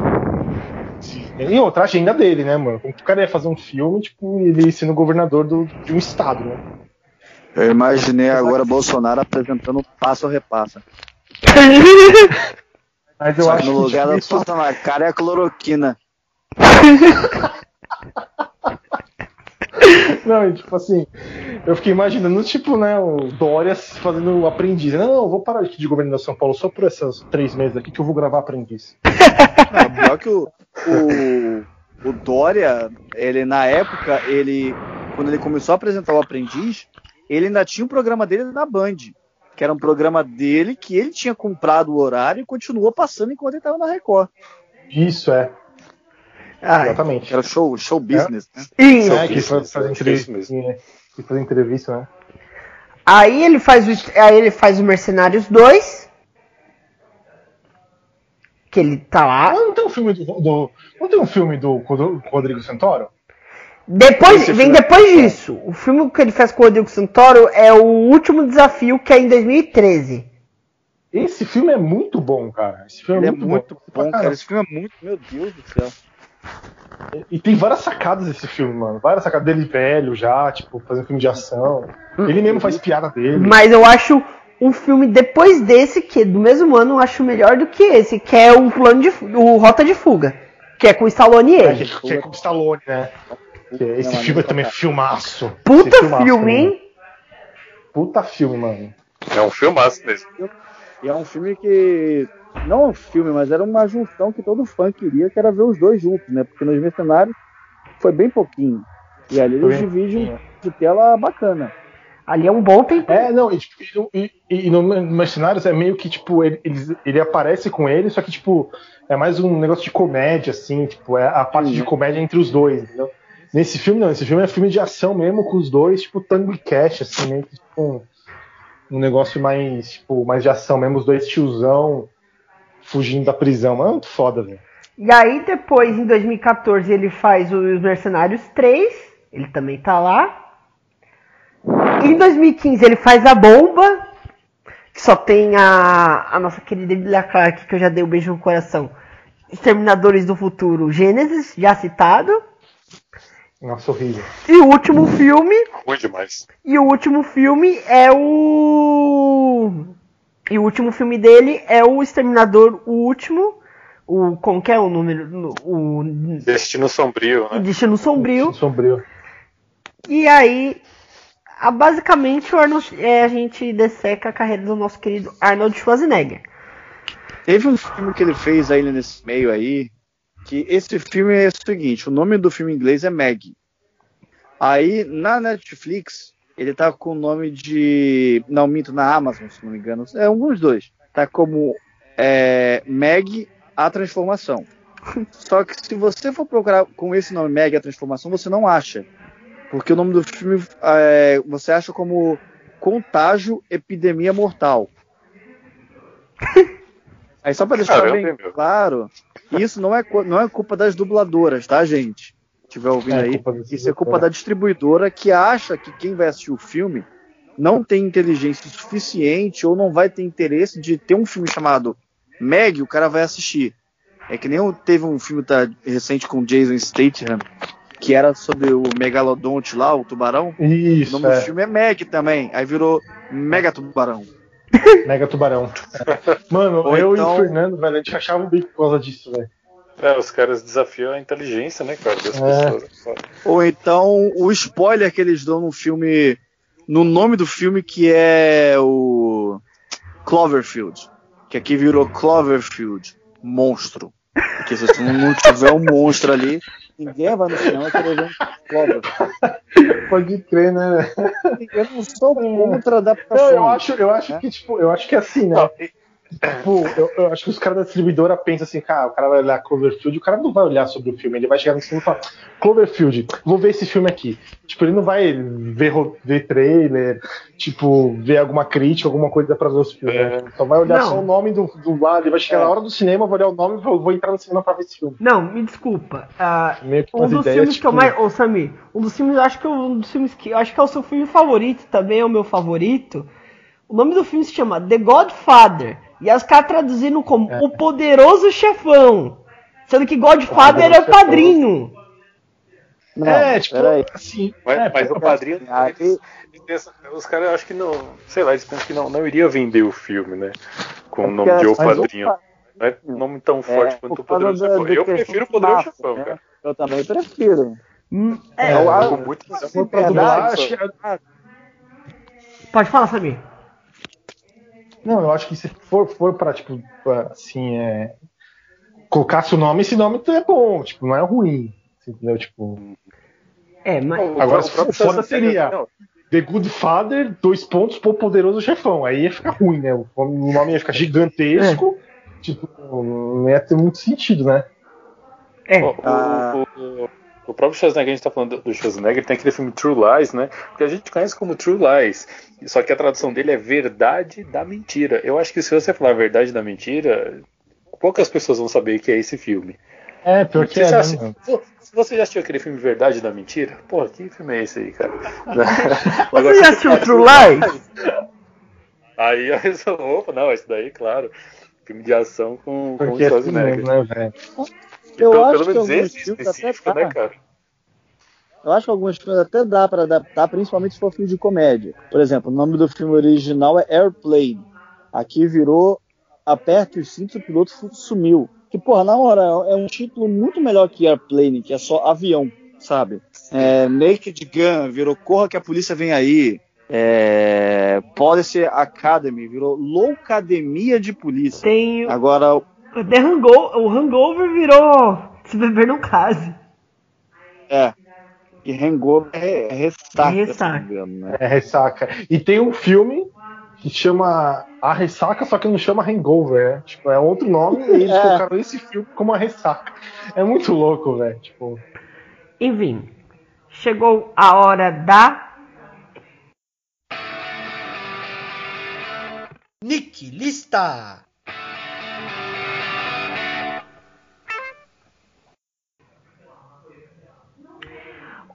E outra agenda dele, né, mano? Como que o cara ia fazer um filme, tipo, ele sendo governador do, de um estado, né? Eu imaginei agora Bolsonaro apresentando passo a repassa. Mas eu Só acho no lugar da isso... na cara é a cloroquina. Não, tipo assim, eu fiquei imaginando, tipo, né, o Dória fazendo o aprendiz. Não, não, vou parar aqui de governo São Paulo só por esses três meses aqui que eu vou gravar aprendiz. Não, pior que o, o, o Dória, ele na época, ele quando ele começou a apresentar o aprendiz, ele ainda tinha um programa dele na Band, que era um programa dele que ele tinha comprado o horário e continuou passando enquanto ele estava na Record. Isso é. Ah, Exatamente. Era show, show business, é. né? Isso. É, que fazer entrevista, que fazer entrevista, né? Aí ele faz o, aí ele faz o Mercenários 2. Que ele tá lá. Não, não tem um filme do, do não tem um filme do Rodrigo Santoro? Depois, vem depois é disso. O filme que ele fez com o Rodrigo Santoro é o último desafio, que é em 2013. Esse filme é muito bom, cara. Esse filme é muito, é muito bom, bom cara. Esse filme é muito. Meu Deus do céu. E, e tem várias sacadas esse filme, mano. Várias sacadas dele velho já, tipo, fazendo filme de ação. Ele mesmo faz piada dele. Mas eu acho um filme depois desse, que do mesmo ano, eu acho melhor do que esse, que é o plano de o Rota de Fuga. Que é com o Stallone e ele. É, que, que é com o Stallone, né? Esse filme é também filmaço. Puta filmaço, filme, hein? Puta filme, mano. É um filmaço mesmo. E é um filme que. Não um filme, mas era uma junção que todo fã queria, que era ver os dois juntos, né? Porque nos Mercenários foi bem pouquinho. E ali eles dividem de tela bacana. Ali é um bom tempo. É, não, e, tipo, e, e, e no Mercenários é meio que, tipo, ele, ele, ele, aparece com ele, só que, tipo, é mais um negócio de comédia, assim, tipo, é a parte Sim. de comédia entre os dois, entendeu? Nesse filme não, esse filme é filme de ação mesmo, com os dois, tipo, tango e cash, assim, meio que tipo, um, um negócio mais, tipo, mais de ação mesmo, os dois tiozão fugindo da prisão. É muito foda, velho. E aí depois, em 2014, ele faz os Mercenários 3, ele também tá lá. Em 2015 ele faz a bomba, que só tem a, a nossa querida Emilia Clarke, que eu já dei um beijo no coração. Exterminadores do Futuro, Gênesis, já citado. Nossa, horrível. E o último filme. Ruim demais. E o último filme é o. E o último filme dele é o Exterminador, o último. O, como que é o número? O, Destino Sombrio, né? Destino Sombrio. Destino Sombrio. E aí, a, basicamente, o Arnold, é, a gente desseca a carreira do nosso querido Arnold Schwarzenegger. Teve um filme que ele fez aí nesse meio aí, que esse filme é o seguinte, o nome do filme em inglês é Meg. Aí na Netflix ele tá com o nome de, não minto na Amazon, se não me engano, é um dos dois. Tá como é, Meg a transformação. Só que se você for procurar com esse nome Meg a transformação, você não acha, porque o nome do filme é, você acha como Contágio Epidemia Mortal. Aí só para deixar Caramba, bem claro, isso não é, não é culpa das dubladoras, tá, gente? Se tiver ouvindo é, aí, isso é culpa da distribuidora que acha que quem vai assistir o filme não tem inteligência suficiente ou não vai ter interesse de ter um filme chamado Meg, o cara vai assistir. É que nem teve um filme tá, recente com Jason Statham, que era sobre o Megalodonte lá, o tubarão. Isso, o nome é. do filme é Meg também. Aí virou Mega Tubarão. Mega Tubarão. Mano, Ou eu então... e o Fernando, velho, a gente achava o bico por causa disso, velho. É, os caras desafiam a inteligência, né, cara, das é. pessoas. Ou então o spoiler que eles dão no filme no nome do filme que é o Cloverfield. Que aqui virou Cloverfield, monstro. Porque se não tiver um monstro ali, ninguém vai no cinema querer ver um Cloverfield. Pode crer, né? Eu não sou contra a adaptação. Não, eu acho, eu acho né? que, tipo, eu acho que é assim, né? Tipo, eu, eu, acho que os caras da distribuidora pensam assim, cara, o cara vai olhar Cloverfield, o cara não vai olhar sobre o filme, ele vai chegar no cinema e falar, Cloverfield, vou ver esse filme aqui. Tipo, ele não vai ver, ver trailer, tipo, ver alguma crítica, alguma coisa pra ver os filmes. Né? Só vai olhar não. só o nome do, do bar, ele vai chegar é. na hora do cinema, vou olhar o nome e vou, entrar no cinema pra ver esse filme. Não, me desculpa. Uh, um dos ideias, filmes tipo... que eu tipo, mais. Ô, oh, Samir, um dos filmes, acho que é um dos filmes que. Acho que é o seu filme favorito, também é o meu favorito. O nome do filme se chama The Godfather. E os caras traduzindo como é. O Poderoso Chefão. Sendo que Godfather é o padrinho. Não, é, tipo, assim. Mas, é, mas o padrinho. Eles, eles, os caras, acho que não. Sei lá, eles pensam que não, não iria vender o filme, né? Com o nome de O Padrinho. Não é um nome tão forte é, quanto o Poderoso Chefão. Eu prefiro o Poderoso Chefão, né? cara. Eu também prefiro. Hum, é, eu acho muito. Pode falar, Samir. Não, eu acho que se for, for para tipo, assim, é, colocasse o nome, esse nome é bom, tipo, não é ruim. Entendeu? Tipo. É, mas. Agora, o foda seria. Não. The Good Father, dois pontos pro poderoso chefão. Aí ia ficar ruim, né? O nome ia ficar gigantesco. É. Tipo, não ia ter muito sentido, né? É. O, ah. o, o, o próprio Schwarzenegger, a gente tá falando do Schwarzenegger, tem aquele filme True Lies, né? Que a gente conhece como True Lies. Só que a tradução dele é Verdade da Mentira. Eu acho que se você falar Verdade da Mentira, poucas pessoas vão saber que é esse filme. É, pior que é. Né? Se você já assistiu aquele filme Verdade da Mentira, pô, que filme é esse aí, cara? você já assistiu True Lies? Aí eu resolvo, opa, não, esse daí, claro. Filme de ação com, com o é Schwarzenegger. Né, velho? Eu então, acho pelo menos esse específico, né, cara? Eu acho que alguns filmes até dá para adaptar, principalmente se for filme de comédia. Por exemplo, o nome do filme original é Airplane. Aqui virou Aperte os cintos, o piloto sumiu. Que, porra, na hora, é um título muito melhor que Airplane, que é só avião, sabe? É, Naked Gun virou Corra que a polícia vem aí. É, Policy Academy virou Loucademia de Polícia. Tem Agora The Hangover, o Hangover virou Se Beber Não Case. É. E Hangover é, é ressaca. É ressaca. Engano, né? É ressaca. E tem um filme que chama A Ressaca, só que não chama Hangover, né? Tipo, é outro nome e eles é. colocaram esse filme como a ressaca. É muito louco, velho. Tipo... Enfim, chegou a hora da. Nick Lista!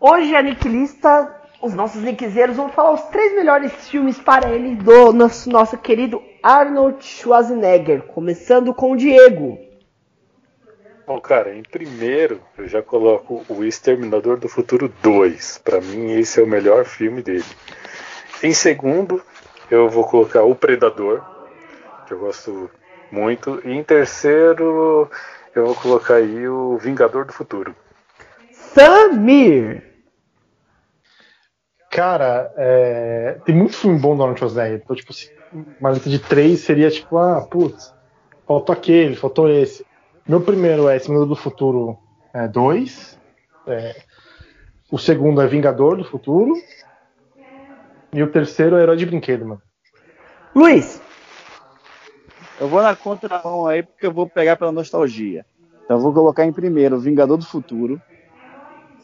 Hoje a Niquilista, os nossos niquizeiros, vão falar os três melhores filmes para ele do nosso, nosso querido Arnold Schwarzenegger, começando com o Diego. Bom, cara, em primeiro eu já coloco o Exterminador do Futuro 2. Para mim esse é o melhor filme dele. Em segundo, eu vou colocar O Predador, que eu gosto muito. E em terceiro, eu vou colocar aí o Vingador do Futuro. Samir. Cara, é... tem muito filme bom do Arnold Schwarzenegger. Então, tipo, assim, uma lista de três seria tipo, ah, putz, faltou aquele, faltou esse. Meu primeiro é Exterminador do Futuro 2. É, é, o segundo é Vingador do Futuro. E o terceiro é Herói de Brinquedo, mano. Luiz! Eu vou na contramão aí porque eu vou pegar pela nostalgia. Então eu vou colocar em primeiro Vingador do Futuro.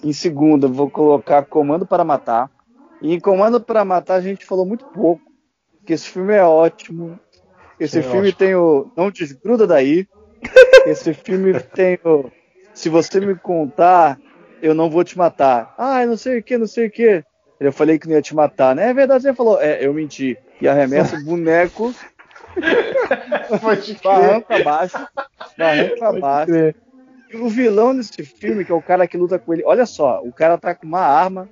Em segundo, eu vou colocar Comando para Matar. E em Comando para Matar a gente falou muito pouco, que esse filme é ótimo. Esse Sim, filme tem o Não Desgruda Daí. Esse filme tem o Se Você Me Contar, Eu Não Vou Te Matar. Ah, não sei o que, não sei o que. Eu falei que não ia te matar, né? É verdade, você falou. É, eu menti. E arremessa o boneco. barranco abaixo. Barranco abaixo. E o vilão desse filme, que é o cara que luta com ele. Olha só, o cara tá com uma arma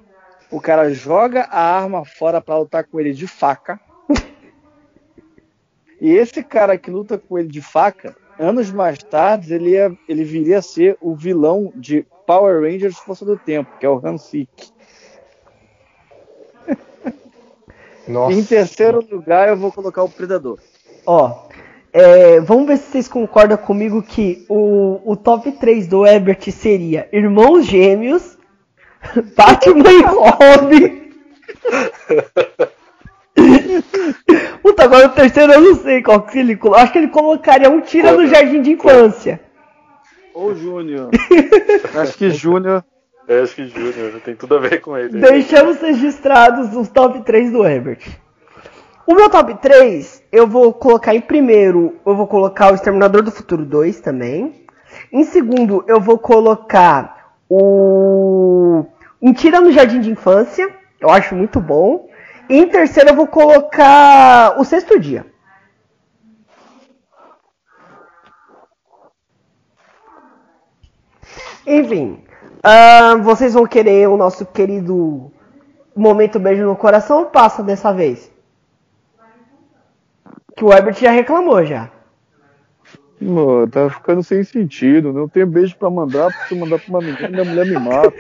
o cara joga a arma fora para lutar com ele de faca. e esse cara que luta com ele de faca, anos mais tarde, ele, ia, ele viria a ser o vilão de Power Rangers Força do Tempo, que é o Hansik. Nossa. Em terceiro lugar, eu vou colocar o Predador. Ó, é, vamos ver se vocês concordam comigo que o, o top 3 do Ebert seria Irmãos Gêmeos, Batman e Robin. Puta, agora o terceiro eu não sei qual que ele colocou. Acho que ele colocaria um tira no Jardim de Infância. Ou Júnior. acho que Júnior. É, acho que Júnior, tem tudo a ver com ele. Deixamos registrados os top 3 do Herbert. O meu top 3, eu vou colocar em primeiro, eu vou colocar o Exterminador do Futuro 2 também. Em segundo, eu vou colocar o Um Tira no Jardim de Infância, eu acho muito bom. E em terceiro, eu vou colocar o Sexto Dia. Enfim, uh, vocês vão querer o nosso querido momento beijo no coração ou passa dessa vez? Que o Herbert já reclamou já. Mano, tá ficando sem sentido. Não tem beijo pra mandar, porque se eu mandar pra uma menina, minha mulher me mata.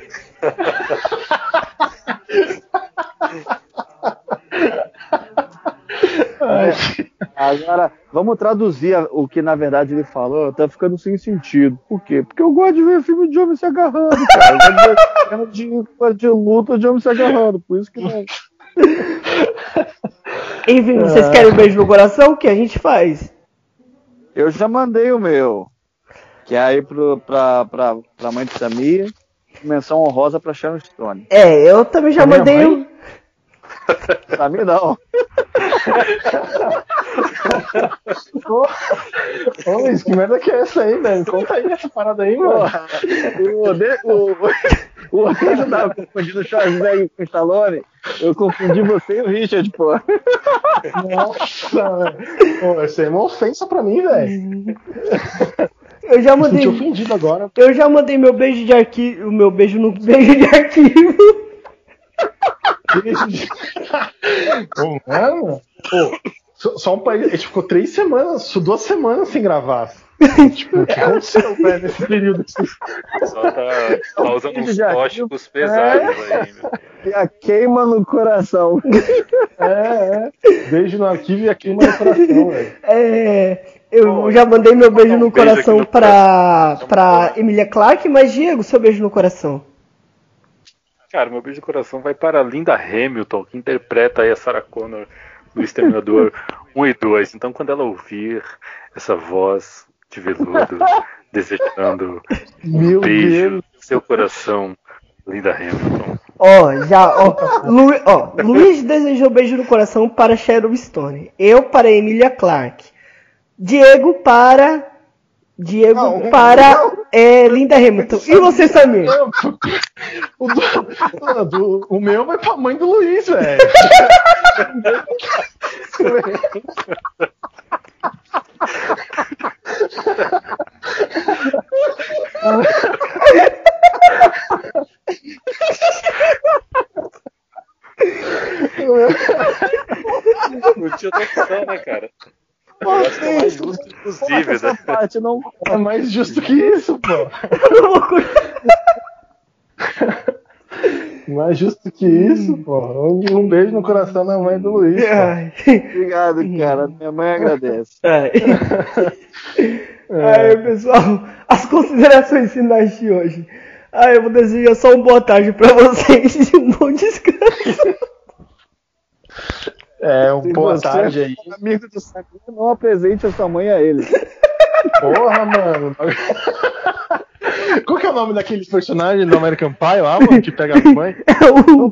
Agora, vamos traduzir o que na verdade ele falou. Tá ficando sem sentido. Por quê? Porque eu gosto de ver filme de homem se agarrando, cara. Eu gosto de ver de, de luta de homem se agarrando. Por isso que não. Enfim, vocês querem um beijo no coração? O que a gente faz? Eu já mandei o meu. Que é aí pro, pra, pra, pra mãe de Samir. Menção honrosa pra Sharon Stone. É, eu também já mandei um. Pra mim não. Ô, Luiz, que merda que é essa aí, velho? Conta aí essa parada aí, mano. O, o, o Ortiz tava confundindo o Schwarzenegger com o Stallone. Eu confundi você e o Richard, pô. Nossa, velho. Pô, isso aí é uma ofensa pra mim, velho. Eu já mandei. Me ofendido agora. Eu já mandei meu beijo de arquivo. O meu beijo no beijo de arquivo. Beijo de. Pô, mano. Pô, só, só um país. A gente ficou três semanas, duas semanas sem gravar. tipo, o que aconteceu, velho, nesse período? Só tá, tá usando uns tóxicos pesados é. aí, meu. E a queima no coração. É, é. Beijo no arquivo e a queima no coração, velho. É. Eu já mandei meu beijo no coração no pra, pra Emilia Clarke, mas Diego, seu beijo no coração. Cara, meu beijo no coração vai para a Linda Hamilton, que interpreta aí a Sarah Connor no Exterminador 1 e 2. Então, quando ela ouvir essa voz de veludo, desejando um Meu beijo Deus. no seu coração, Linda Hamilton. Ó, oh, já, ó, oh, Lu, oh, Luiz desejou beijo no coração para Sharon Stone. Eu para Emilia Clarke. Diego para Diego não, para não, é, Linda Hamilton. E você, Samir? O, do, do, o meu vai pra mãe do Luiz, velho. Não tinha opção, né, cara? Pô, é mais justo possível, né? Parte não é mais justo que isso, pô. Mais justo que isso, pô. Um beijo no coração da mãe do Luiz. Obrigado, cara. Minha mãe agradece. Ai. Aí, pessoal, as considerações finais de hoje. Ah, eu vou desejar só uma boa tarde pra vocês e um bom descanso. É, um boa tarde aí. Amigo do Sakura, não apresente a sua mãe a ele. Porra, mano. Qual que é o nome daquele personagem do American Pie lá, mano, que pega a mãe? É o.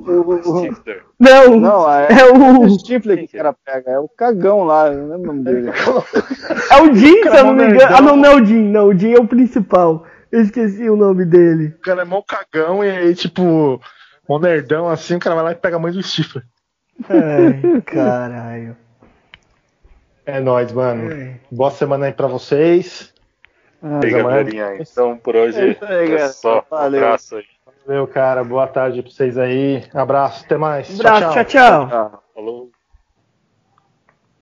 Não, não, é, é o. Stifler que o cara pega, é o cagão lá, não lembro o nome dele. É o Jim, se eu não me engano. Ah, não, não é o Jim, não, o Jim é o principal. Eu esqueci o nome dele. O cara é mó cagão e aí, tipo, um nerdão assim, o cara vai lá e pega a mãe do Stifler. Ai, caralho. É nóis, mano. É. Boa semana aí pra vocês. Ah, galerinha. Então, por hoje é, aí, é só. Valeu. Um abraço aí. Valeu, cara. Boa tarde pra vocês aí. Abraço, até mais. Abraço, tchau, tchau. tchau. Falou.